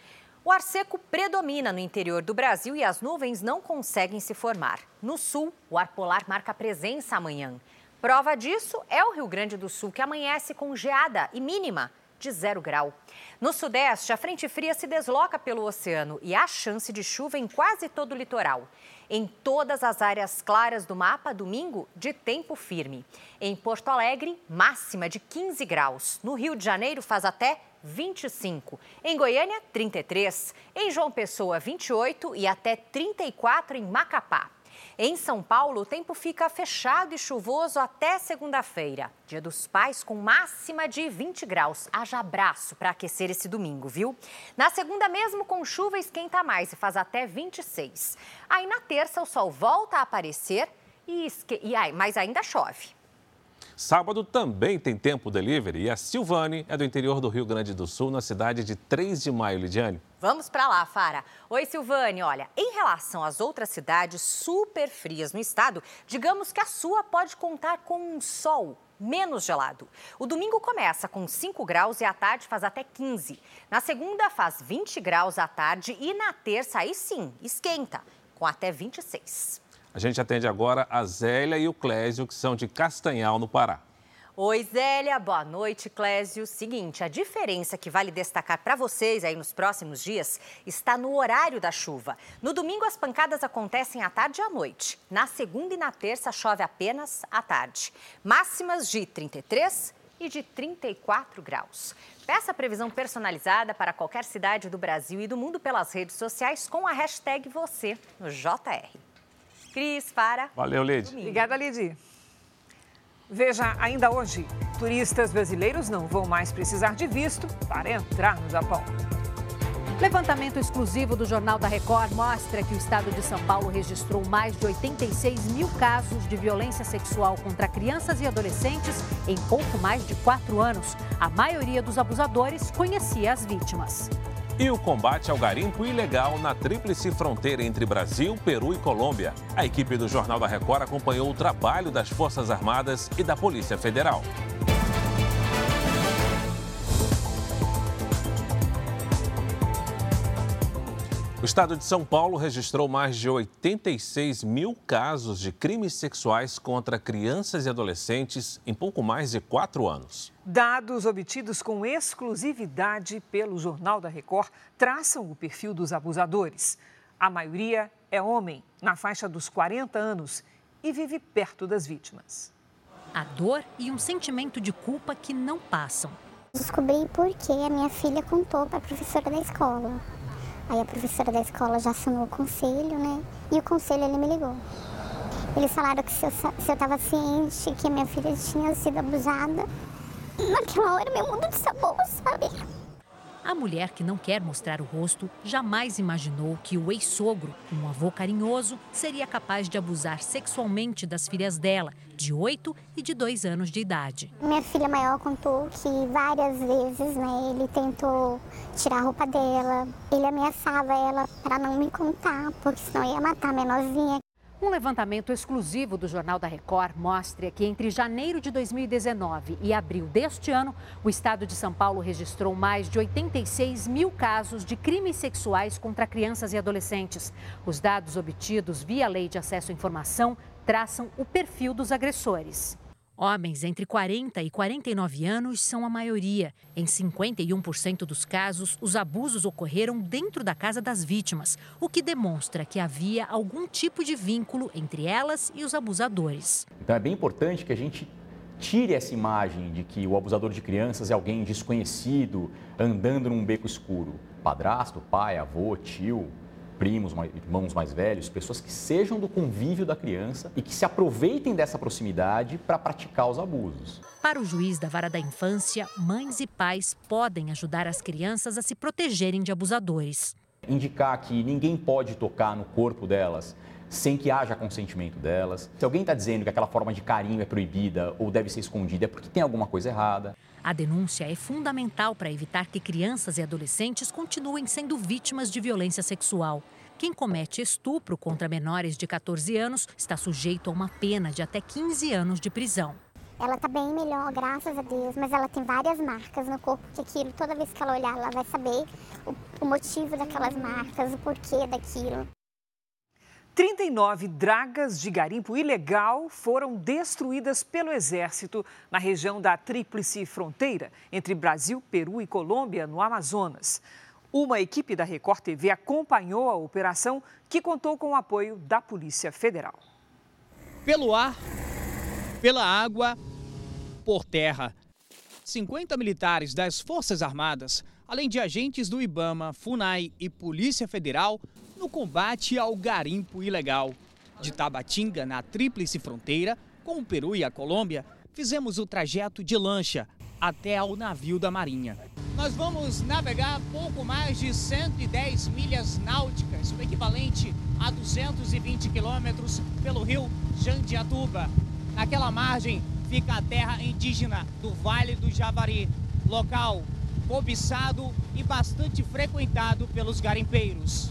O ar seco predomina no interior do Brasil e as nuvens não conseguem se formar. No sul, o ar polar marca presença amanhã. Prova disso é o Rio Grande do Sul, que amanhece com geada e mínima de zero grau. No sudeste, a frente fria se desloca pelo oceano e há chance de chuva em quase todo o litoral. Em todas as áreas claras do mapa, domingo, de tempo firme. Em Porto Alegre, máxima de 15 graus. No Rio de Janeiro, faz até 25. Em Goiânia, 33. Em João Pessoa, 28 e até 34 em Macapá. Em São Paulo, o tempo fica fechado e chuvoso até segunda-feira. Dia dos Pais com máxima de 20 graus. Haja abraço para aquecer esse domingo, viu? Na segunda, mesmo com chuva, esquenta mais e faz até 26. Aí na terça, o sol volta a aparecer, e esque... e aí, mas ainda chove.
Sábado também tem tempo delivery e a Silvane é do interior do Rio Grande do Sul, na cidade de 3 de maio, Lidiane.
Vamos para lá, Fara. Oi, Silvane. Olha, em relação às outras cidades super frias no estado, digamos que a sua pode contar com um sol menos gelado. O domingo começa com 5 graus e à tarde faz até 15. Na segunda faz 20 graus à tarde e na terça aí sim, esquenta, com até 26.
A gente atende agora a Zélia e o Clésio, que são de Castanhal, no Pará.
Oi, Zélia. Boa noite, Clésio. Seguinte, a diferença que vale destacar para vocês aí nos próximos dias está no horário da chuva. No domingo, as pancadas acontecem à tarde e à noite. Na segunda e na terça, chove apenas à tarde. Máximas de 33 e de 34 graus. Peça previsão personalizada para qualquer cidade do Brasil e do mundo pelas redes sociais com a hashtag você no JR. Cris, para.
Valeu, Lid.
Obrigada, Lid. Veja, ainda hoje, turistas brasileiros não vão mais precisar de visto para entrar no Japão.
Levantamento exclusivo do Jornal da Record mostra que o estado de São Paulo registrou mais de 86 mil casos de violência sexual contra crianças e adolescentes em pouco mais de quatro anos. A maioria dos abusadores conhecia as vítimas
e o combate ao garimpo ilegal na tríplice fronteira entre Brasil, Peru e Colômbia. A equipe do Jornal da Record acompanhou o trabalho das Forças Armadas e da Polícia Federal. O estado de São Paulo registrou mais de 86 mil casos de crimes sexuais contra crianças e adolescentes em pouco mais de quatro anos.
Dados obtidos com exclusividade pelo Jornal da Record traçam o perfil dos abusadores. A maioria é homem, na faixa dos 40 anos, e vive perto das vítimas.
A dor e um sentimento de culpa que não passam.
Descobri porque a minha filha contou para a professora da escola. Aí a professora da escola já assinou o conselho, né? E o conselho ele me ligou. Eles falaram que se eu estava ciente que a minha filha tinha sido abusada, naquela hora meu mundo desabou, sabe?
A mulher que não quer mostrar o rosto jamais imaginou que o ex-sogro, um avô carinhoso, seria capaz de abusar sexualmente das filhas dela, de 8 e de 2 anos de idade.
Minha filha maior contou que várias vezes né, ele tentou tirar a roupa dela, ele ameaçava ela para não me contar, porque senão ia matar a menorzinha.
Um levantamento exclusivo do Jornal da Record mostra que entre janeiro de 2019 e abril deste ano, o estado de São Paulo registrou mais de 86 mil casos de crimes sexuais contra crianças e adolescentes. Os dados obtidos via Lei de Acesso à Informação traçam o perfil dos agressores. Homens entre 40 e 49 anos são a maioria. Em 51% dos casos, os abusos ocorreram dentro da casa das vítimas, o que demonstra que havia algum tipo de vínculo entre elas e os abusadores.
Então é bem importante que a gente tire essa imagem de que o abusador de crianças é alguém desconhecido andando num beco escuro. Padrasto, pai, avô, tio, primos, irmãos mais velhos, pessoas que sejam do convívio da criança e que se aproveitem dessa proximidade para praticar os abusos.
Para o juiz da vara da infância, mães e pais podem ajudar as crianças a se protegerem de abusadores.
Indicar que ninguém pode tocar no corpo delas sem que haja consentimento delas. Se alguém está dizendo que aquela forma de carinho é proibida ou deve ser escondida, é porque tem alguma coisa errada.
A denúncia é fundamental para evitar que crianças e adolescentes continuem sendo vítimas de violência sexual. Quem comete estupro contra menores de 14 anos está sujeito a uma pena de até 15 anos de prisão.
Ela está bem melhor, graças a Deus, mas ela tem várias marcas no corpo que aquilo, toda vez que ela olhar, ela vai saber o, o motivo daquelas marcas, o porquê daquilo.
39 dragas de garimpo ilegal foram destruídas pelo Exército na região da Tríplice Fronteira entre Brasil, Peru e Colômbia, no Amazonas. Uma equipe da Record TV acompanhou a operação, que contou com o apoio da Polícia Federal.
Pelo ar, pela água, por terra. 50 militares das Forças Armadas, além de agentes do IBAMA, FUNAI e Polícia Federal, no combate ao garimpo ilegal. De Tabatinga, na Tríplice Fronteira, com o Peru e a Colômbia, fizemos o trajeto de lancha até ao navio da Marinha. Nós vamos navegar pouco mais de 110 milhas náuticas, o equivalente a 220 quilômetros pelo rio Jandiatuba. Naquela margem fica a terra indígena do Vale do Javari, local cobiçado e bastante frequentado pelos garimpeiros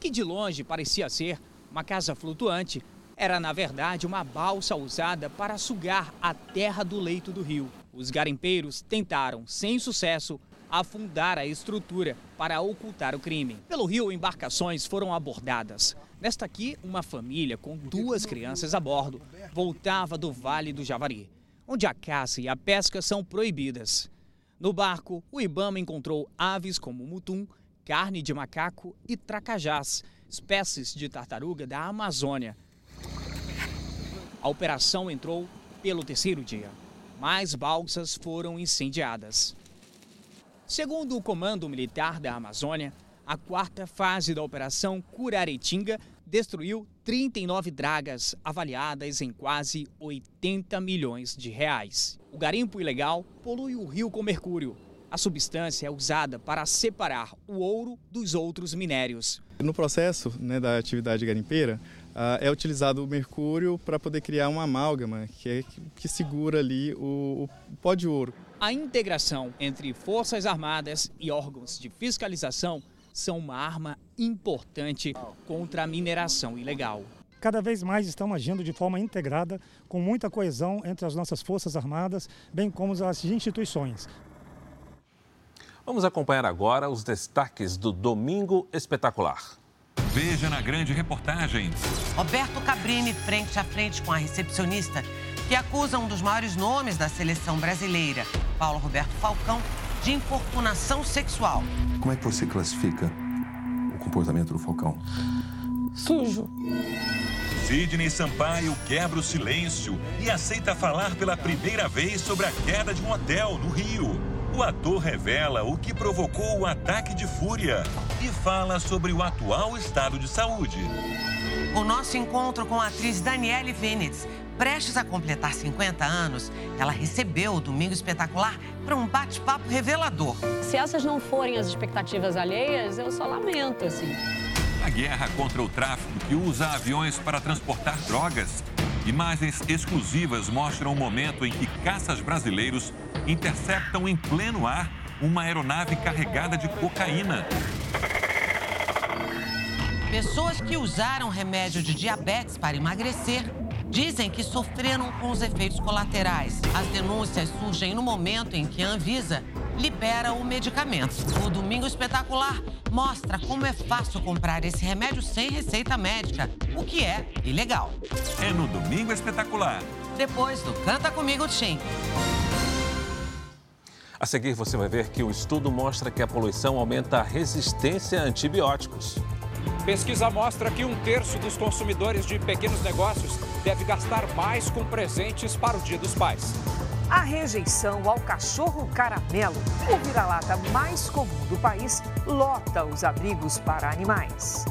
que de longe parecia ser uma casa flutuante, era na verdade uma balsa usada para sugar a terra do leito do rio. Os garimpeiros tentaram, sem sucesso, afundar a estrutura para ocultar o crime. Pelo rio, embarcações foram abordadas. Nesta aqui, uma família com duas crianças a bordo voltava do Vale do Javari, onde a caça e a pesca são proibidas. No barco, o Ibama encontrou aves como mutum, carne de macaco e tracajás, espécies de tartaruga da Amazônia. A operação entrou pelo terceiro dia. Mais balsas foram incendiadas. Segundo o Comando Militar da Amazônia, a quarta fase da Operação Curaretinga destruiu 39 dragas avaliadas em quase 80 milhões de reais. O garimpo ilegal polui o rio com mercúrio, a substância é usada para separar o ouro dos outros minérios.
No processo né, da atividade garimpeira, uh, é utilizado o mercúrio para poder criar uma amálgama que, é, que segura ali o, o pó de ouro.
A integração entre Forças Armadas e órgãos de fiscalização são uma arma importante contra a mineração ilegal.
Cada vez mais estamos agindo de forma integrada, com muita coesão entre as nossas Forças Armadas, bem como as instituições.
Vamos acompanhar agora os destaques do Domingo Espetacular.
Veja na grande reportagem.
Roberto Cabrini frente a frente com a recepcionista que acusa um dos maiores nomes da seleção brasileira, Paulo Roberto Falcão, de importunação sexual.
Como é que você classifica o comportamento do Falcão?
Sujo.
Sidney Sampaio quebra o silêncio e aceita falar pela primeira vez sobre a queda de um hotel no Rio. O ator revela o que provocou o ataque de fúria e fala sobre o atual estado de saúde.
O nosso encontro com a atriz Daniele Vinitz, prestes a completar 50 anos, ela recebeu o Domingo Espetacular para um bate-papo revelador.
Se essas não forem as expectativas alheias, eu só lamento, assim.
A guerra contra o tráfico que usa aviões para transportar drogas. Imagens exclusivas mostram o momento em que caças brasileiros interceptam em pleno ar uma aeronave carregada de cocaína.
Pessoas que usaram remédio de diabetes para emagrecer dizem que sofreram com os efeitos colaterais. As denúncias surgem no momento em que a Anvisa libera o medicamento. O Domingo Espetacular mostra como é fácil comprar esse remédio sem receita médica, o que é ilegal.
É no Domingo Espetacular.
Depois do Canta Comigo Tim.
A seguir, você vai ver que o estudo mostra que a poluição aumenta a resistência a antibióticos.
Pesquisa mostra que um terço dos consumidores de pequenos negócios deve gastar mais com presentes para o Dia dos Pais.
A rejeição ao cachorro caramelo, o vira-lata mais comum do país, lota os abrigos para animais.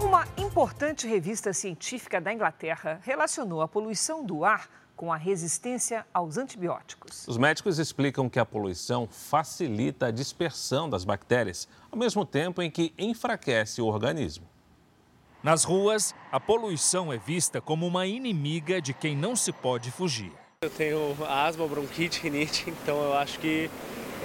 Uma importante revista científica da Inglaterra relacionou a poluição do ar com a resistência aos antibióticos.
Os médicos explicam que a poluição facilita a dispersão das bactérias, ao mesmo tempo em que enfraquece o organismo.
Nas ruas, a poluição é vista como uma inimiga de quem não se pode fugir.
Eu tenho asma, bronquite, rinite, então eu acho que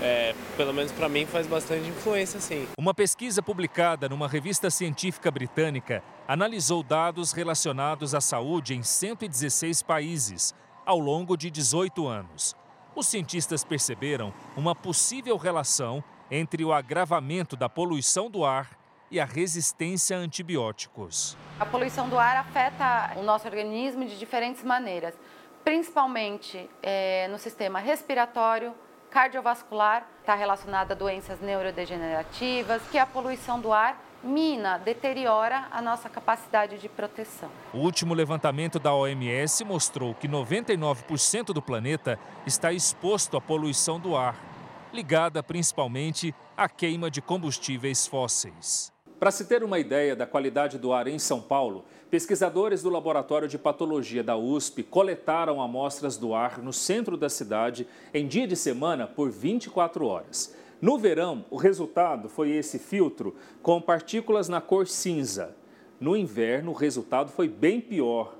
é, pelo menos para mim, faz bastante influência, sim.
Uma pesquisa publicada numa revista científica britânica analisou dados relacionados à saúde em 116 países ao longo de 18 anos. Os cientistas perceberam uma possível relação entre o agravamento da poluição do ar e a resistência a antibióticos.
A poluição do ar afeta o nosso organismo de diferentes maneiras, principalmente é, no sistema respiratório, cardiovascular, está relacionada a doenças neurodegenerativas, que a poluição do ar mina, deteriora a nossa capacidade de proteção.
O último levantamento da OMS mostrou que 99% do planeta está exposto à poluição do ar, ligada principalmente à queima de combustíveis fósseis. Para se ter uma ideia da qualidade do ar em São Paulo, pesquisadores do Laboratório de Patologia da USP coletaram amostras do ar no centro da cidade em dia de semana por 24 horas. No verão, o resultado foi esse filtro com partículas na cor cinza. No inverno, o resultado foi bem pior.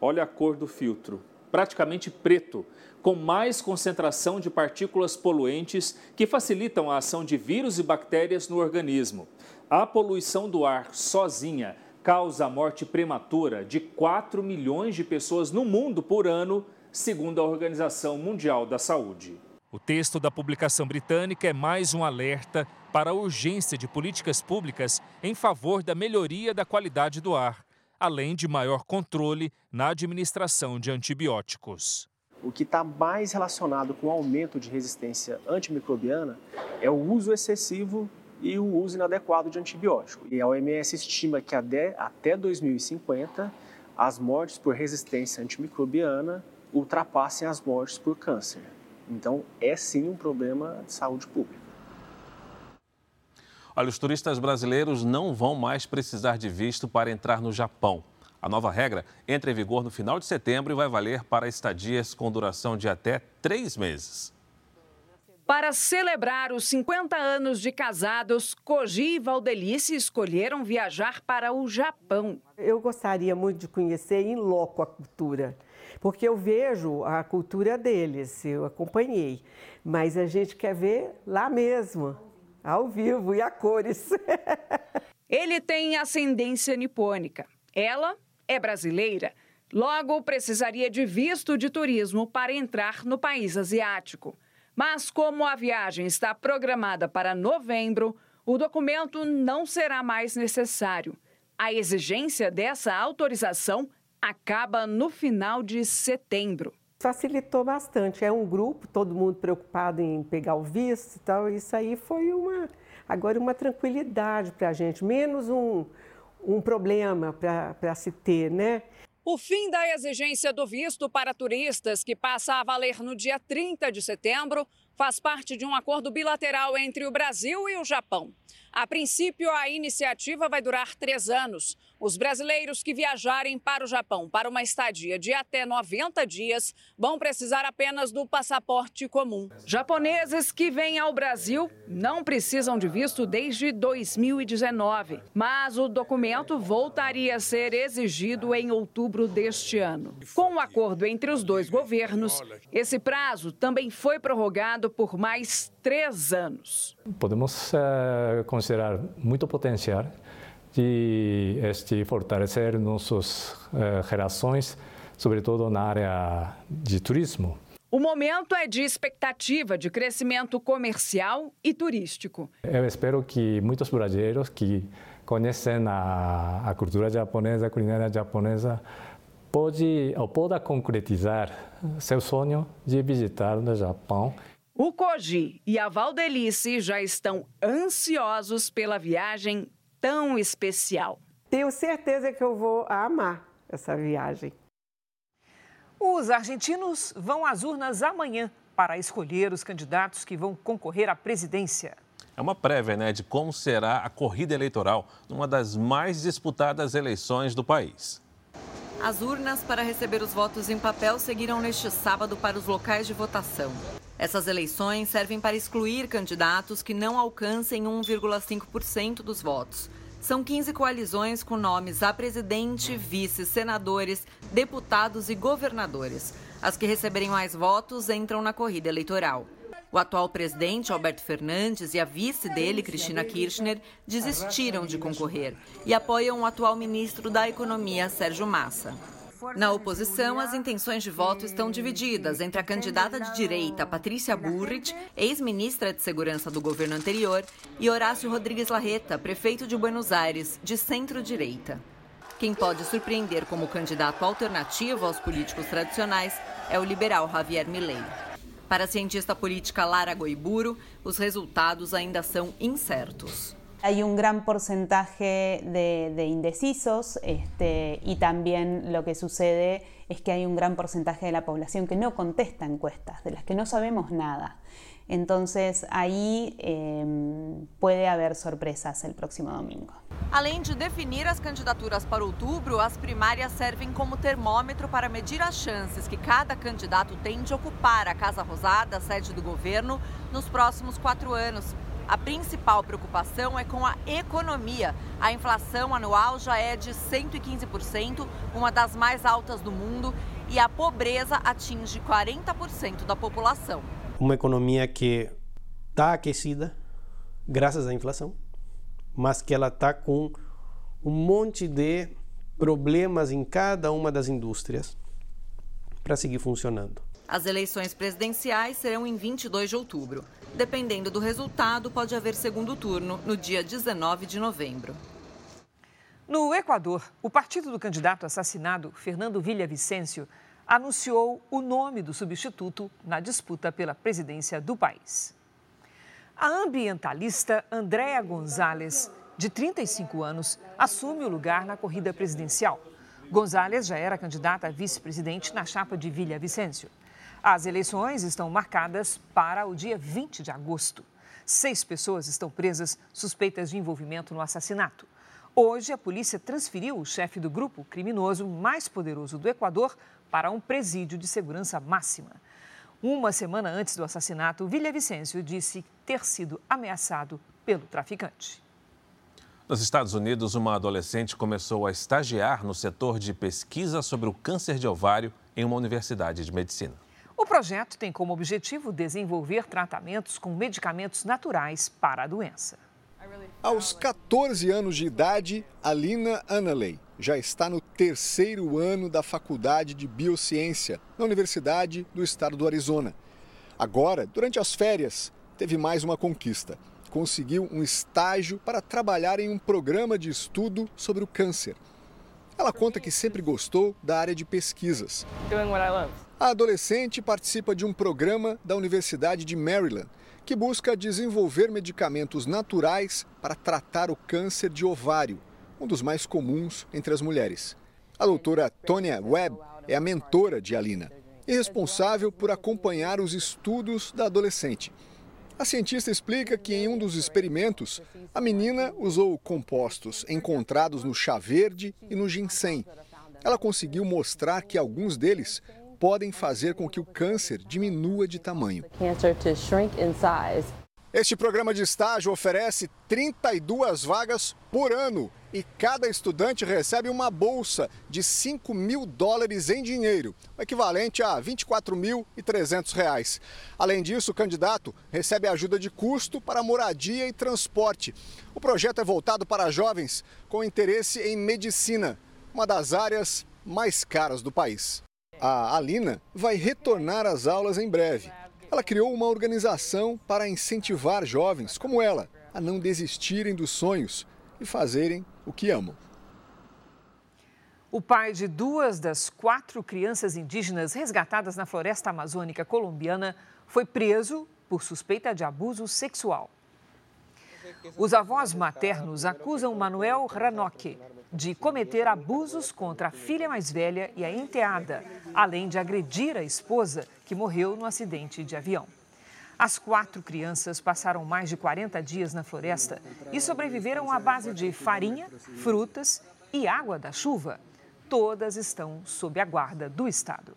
Olha a cor do filtro, praticamente preto, com mais concentração de partículas poluentes que facilitam a ação de vírus e bactérias no organismo. A poluição do ar sozinha causa a morte prematura de 4 milhões de pessoas no mundo por ano, segundo a Organização Mundial da Saúde. O texto da publicação britânica é mais um alerta para a urgência de políticas públicas em favor da melhoria da qualidade do ar, além de maior controle na administração de antibióticos.
O que está mais relacionado com o aumento de resistência antimicrobiana é o uso excessivo e o uso inadequado de antibiótico. E a OMS estima que até 2050 as mortes por resistência antimicrobiana ultrapassem as mortes por câncer. Então, é sim um problema de saúde pública.
Olha, os turistas brasileiros não vão mais precisar de visto para entrar no Japão. A nova regra entra em vigor no final de setembro e vai valer para estadias com duração de até três meses.
Para celebrar os 50 anos de casados, Koji e Valdelice escolheram viajar para o Japão.
Eu gostaria muito de conhecer em loco a cultura porque eu vejo a cultura deles, eu acompanhei, mas a gente quer ver lá mesmo, ao vivo e a cores.
Ele tem ascendência nipônica. Ela é brasileira. Logo, precisaria de visto de turismo para entrar no país asiático. Mas, como a viagem está programada para novembro, o documento não será mais necessário. A exigência dessa autorização acaba no final de setembro.
Facilitou bastante. É um grupo, todo mundo preocupado em pegar o visto e tal. Isso aí foi uma agora uma tranquilidade para a gente, menos um, um problema para se ter, né?
O fim da exigência do visto para turistas, que passa a valer no dia 30 de setembro, faz parte de um acordo bilateral entre o Brasil e o Japão. A princípio, a iniciativa vai durar três anos. Os brasileiros que viajarem para o Japão para uma estadia de até 90 dias vão precisar apenas do passaporte comum. Japoneses que vêm ao Brasil não precisam de visto desde 2019, mas o documento voltaria a ser exigido em outubro deste ano. Com o um acordo entre os dois governos, esse prazo também foi prorrogado por mais três anos.
Podemos uh, considerar muito potencial de este, fortalecer nossas uh, gerações, sobretudo na área de turismo.
O momento é de expectativa de crescimento comercial e turístico.
Eu espero que muitos brasileiros que conhecem a, a cultura japonesa, a culinária japonesa, pode ou possa concretizar seu sonho de visitar o Japão.
O Koji e a Valdelice já estão ansiosos pela viagem tão especial.
Tenho certeza que eu vou amar essa viagem.
Os argentinos vão às urnas amanhã para escolher os candidatos que vão concorrer à presidência.
É uma prévia né, de como será a corrida eleitoral numa das mais disputadas eleições do país.
As urnas para receber os votos em papel seguirão neste sábado para os locais de votação. Essas eleições servem para excluir candidatos que não alcancem 1,5% dos votos. São 15 coalizões com nomes a presidente, vice, senadores, deputados e governadores. As que receberem mais votos entram na corrida eleitoral. O atual presidente, Alberto Fernandes, e a vice dele, Cristina Kirchner, desistiram de concorrer e apoiam o atual ministro da Economia, Sérgio Massa. Na oposição, as intenções de voto estão divididas entre a candidata de direita Patrícia Burrich, ex-ministra de Segurança do governo anterior, e Horácio Rodrigues Larreta, prefeito de Buenos Aires, de centro-direita. Quem pode surpreender como candidato alternativo aos políticos tradicionais é o liberal Javier Milei. Para a cientista política Lara Goiburo, os resultados ainda são incertos.
Hay un gran porcentaje de, de indecisos este, y también lo que sucede es que hay un gran porcentaje de la población que no contesta encuestas, de las que no sabemos nada. Entonces ahí eh, puede haber sorpresas el próximo domingo.
Além de definir as candidaturas para outubro, as primárias servem como termômetro para medir as chances que cada candidato tem de ocupar a Casa Rosada, sede do governo, nos próximos quatro anos. A principal preocupação é com a economia. A inflação anual já é de 115%, uma das mais altas do mundo, e a pobreza atinge 40% da população.
Uma economia que está aquecida, graças à inflação, mas que ela está com um monte de problemas em cada uma das indústrias para seguir funcionando.
As eleições presidenciais serão em 22 de outubro. Dependendo do resultado, pode haver segundo turno no dia 19 de novembro.
No Equador, o partido do candidato assassinado, Fernando Villavicencio, anunciou o nome do substituto na disputa pela presidência do país. A ambientalista Andréa Gonzalez, de 35 anos, assume o lugar na corrida presidencial. Gonzalez já era candidata a vice-presidente na chapa de Villavicencio. As eleições estão marcadas para o dia 20 de agosto. Seis pessoas estão presas suspeitas de envolvimento no assassinato. Hoje, a polícia transferiu o chefe do grupo criminoso mais poderoso do Equador para um presídio de segurança máxima. Uma semana antes do assassinato, Vicencio disse ter sido ameaçado pelo traficante.
Nos Estados Unidos, uma adolescente começou a estagiar no setor de pesquisa sobre o câncer de ovário em uma universidade de medicina.
O projeto tem como objetivo desenvolver tratamentos com medicamentos naturais para a doença.
Aos 14 anos de idade, Alina Annaley já está no terceiro ano da Faculdade de Biociência na Universidade do Estado do Arizona. Agora, durante as férias, teve mais uma conquista. Conseguiu um estágio para trabalhar em um programa de estudo sobre o câncer. Ela conta que sempre gostou da área de pesquisas. A adolescente participa de um programa da Universidade de Maryland que busca desenvolver medicamentos naturais para tratar o câncer de ovário, um dos mais comuns entre as mulheres. A doutora Tonya Webb é a mentora de Alina e responsável por acompanhar os estudos da adolescente. A cientista explica que em um dos experimentos, a menina usou compostos encontrados no chá verde e no ginseng. Ela conseguiu mostrar que alguns deles podem fazer com que o câncer diminua de tamanho. Este programa de estágio oferece 32 vagas por ano e cada estudante recebe uma bolsa de 5 mil dólares em dinheiro, o equivalente a 24.300 reais. Além disso, o candidato recebe ajuda de custo para moradia e transporte. O projeto é voltado para jovens com interesse em medicina, uma das áreas mais caras do país. A Alina vai retornar às aulas em breve. Ela criou uma organização para incentivar jovens como ela a não desistirem dos sonhos e fazerem o que amam.
O pai de duas das quatro crianças indígenas resgatadas na floresta amazônica colombiana foi preso por suspeita de abuso sexual. Os avós maternos acusam Manuel Ranoque de cometer abusos contra a filha mais velha e a enteada, além de agredir a esposa, que morreu no acidente de avião. As quatro crianças passaram mais de 40 dias na floresta e sobreviveram à base de farinha, frutas e água da chuva. Todas estão sob a guarda do Estado.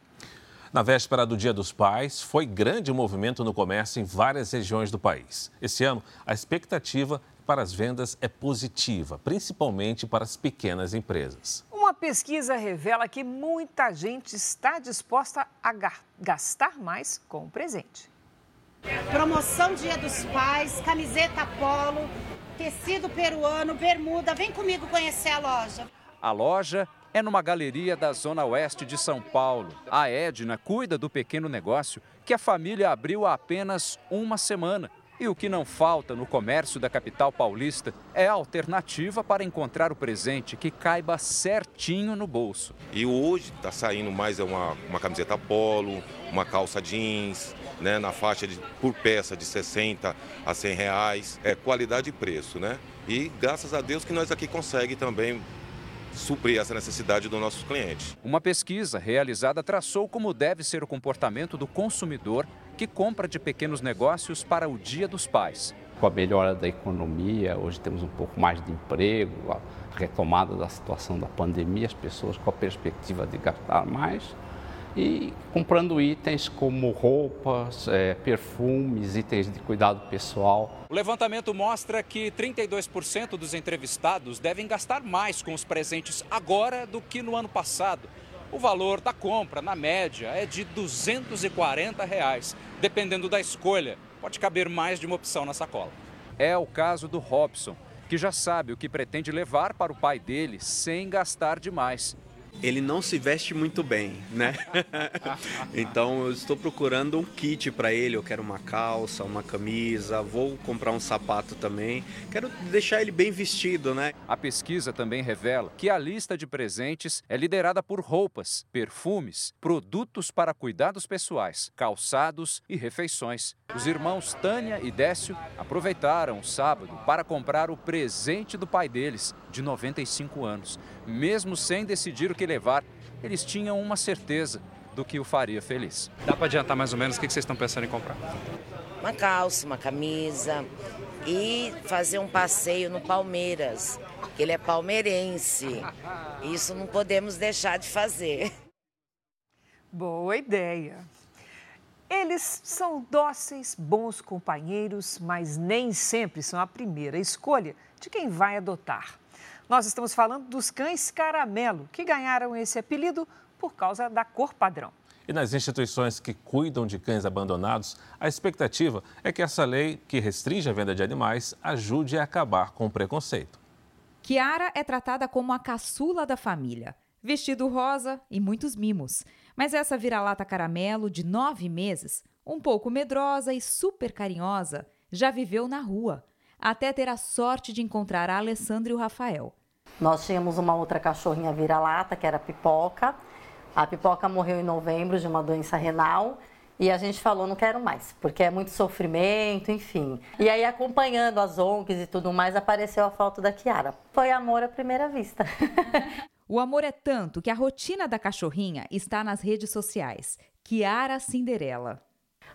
Na véspera do Dia dos Pais, foi grande movimento no comércio em várias regiões do país. Esse ano, a expectativa para as vendas é positiva, principalmente para as pequenas empresas.
Uma pesquisa revela que muita gente está disposta a gastar mais com o presente.
Promoção Dia dos Pais, camiseta polo, tecido peruano, bermuda. Vem comigo conhecer a loja.
A loja é numa galeria da Zona Oeste de São Paulo. A Edna cuida do pequeno negócio que a família abriu há apenas uma semana. E o que não falta no comércio da capital paulista é a alternativa para encontrar o presente que caiba certinho no bolso.
E hoje está saindo mais uma, uma camiseta polo, uma calça jeans, né, na faixa de, por peça de 60 a 100 reais. É qualidade e preço, né? E graças a Deus que nós aqui conseguimos também suprir essa necessidade dos nossos clientes.
Uma pesquisa realizada traçou como deve ser o comportamento do consumidor que compra de pequenos negócios para o Dia dos Pais.
Com a melhora da economia, hoje temos um pouco mais de emprego, a retomada da situação da pandemia, as pessoas com a perspectiva de gastar mais e comprando itens como roupas, é, perfumes, itens de cuidado pessoal.
O levantamento mostra que 32% dos entrevistados devem gastar mais com os presentes agora do que no ano passado. O valor da compra, na média, é de 240 reais, dependendo da escolha. Pode caber mais de uma opção na sacola. É o caso do Robson, que já sabe o que pretende levar para o pai dele sem gastar demais
ele não se veste muito bem, né? então eu estou procurando um kit para ele. Eu quero uma calça, uma camisa, vou comprar um sapato também. Quero deixar ele bem vestido, né?
A pesquisa também revela que a lista de presentes é liderada por roupas, perfumes, produtos para cuidados pessoais, calçados e refeições. Os irmãos Tânia e Décio aproveitaram o sábado para comprar o presente do pai deles, de 95 anos. Mesmo sem decidir o que levar, eles tinham uma certeza do que o faria feliz. Dá para adiantar mais ou menos o que vocês estão pensando em comprar?
Uma calça, uma camisa e fazer um passeio no Palmeiras, que ele é palmeirense. Isso não podemos deixar de fazer.
Boa ideia. Eles são dóceis, bons companheiros, mas nem sempre são a primeira escolha de quem vai adotar. Nós estamos falando dos cães caramelo, que ganharam esse apelido por causa da cor padrão.
E nas instituições que cuidam de cães abandonados, a expectativa é que essa lei, que restringe a venda de animais, ajude a acabar com o preconceito.
Kiara é tratada como a caçula da família. Vestido rosa e muitos mimos. Mas essa vira-lata caramelo de nove meses, um pouco medrosa e super carinhosa, já viveu na rua, até ter a sorte de encontrar a Alessandra e o Rafael.
Nós tínhamos uma outra cachorrinha vira-lata, que era a Pipoca. A Pipoca morreu em novembro de uma doença renal E a gente falou, não quero mais, porque é muito sofrimento, enfim. E aí, acompanhando as ONGs e tudo mais, apareceu a foto da Kiara. Foi amor à primeira vista.
O amor é tanto que a rotina da cachorrinha está nas redes sociais. Kiara Cinderela.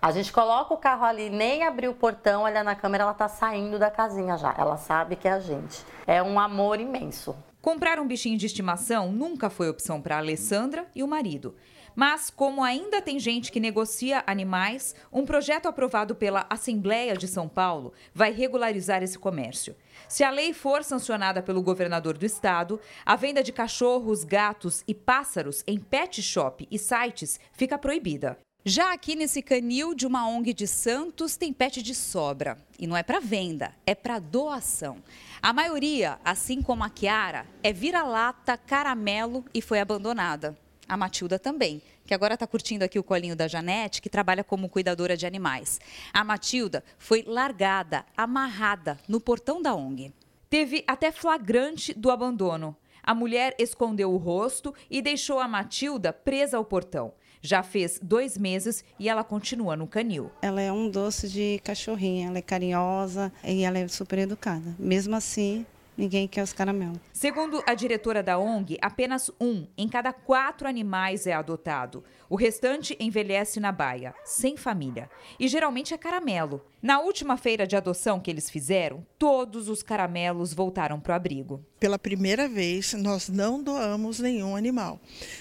A gente coloca o carro ali, nem abriu o portão, olha na câmera, ela tá saindo da casinha já. Ela sabe que é a gente. É um amor imenso.
Comprar um bichinho de estimação nunca foi opção para Alessandra e o marido. Mas, como ainda tem gente que negocia animais, um projeto aprovado pela Assembleia de São Paulo vai regularizar esse comércio. Se a lei for sancionada pelo governador do estado, a venda de cachorros, gatos e pássaros em pet shop e sites fica proibida. Já aqui nesse canil de uma ONG de Santos tem pet de sobra. E não é para venda, é para doação. A maioria, assim como a Kiara, é vira-lata, caramelo e foi abandonada a Matilda também, que agora está curtindo aqui o colinho da Janete, que trabalha como cuidadora de animais. A Matilda foi largada, amarrada no portão da ONG. Teve até flagrante do abandono. A mulher escondeu o rosto e deixou a Matilda presa ao portão. Já fez dois meses e ela continua no canil.
Ela é um doce de cachorrinha, ela é carinhosa e ela é super educada. Mesmo assim, Ninguém quer os caramelos.
Segundo a diretora da ONG, apenas um em cada quatro animais é adotado. O restante envelhece na baia, sem família. E geralmente é caramelo. Na última feira de adoção que eles fizeram, todos os caramelos voltaram para o abrigo.
Pela primeira vez, nós não doamos nenhum animal.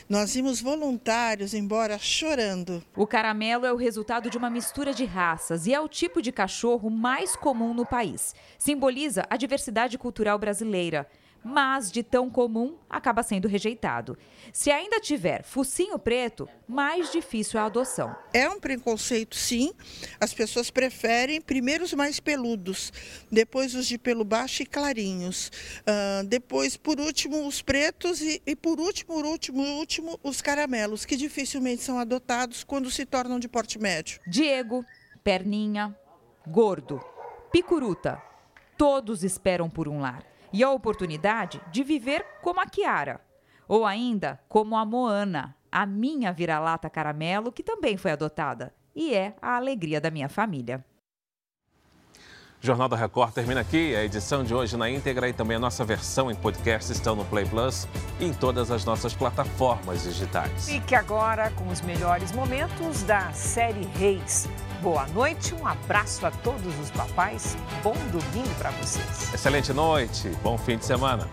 Nós vimos voluntários embora chorando.
O caramelo é o resultado de uma mistura de raças e é o tipo de cachorro mais comum no país. Simboliza a diversidade cultural brasileira mas de tão comum acaba sendo rejeitado. Se ainda tiver focinho preto, mais difícil a adoção.
É um preconceito, sim. As pessoas preferem primeiro os mais peludos, depois os de pelo baixo e clarinhos, uh, depois, por último, os pretos e, e por último, por último, último, os caramelos, que dificilmente são adotados quando se tornam de porte médio.
Diego, perninha, gordo, picuruta, todos esperam por um lar e a oportunidade de viver como a Kiara, ou ainda como a Moana, a minha vira-lata caramelo, que também foi adotada e é a alegria da minha família.
O Jornal da Record termina aqui. A edição de hoje na íntegra e também a nossa versão em podcast estão no Play Plus e em todas as nossas plataformas digitais.
Fique agora com os melhores momentos da série Reis. Boa noite, um abraço a todos os papais. Bom domingo para vocês.
Excelente noite, bom fim de semana.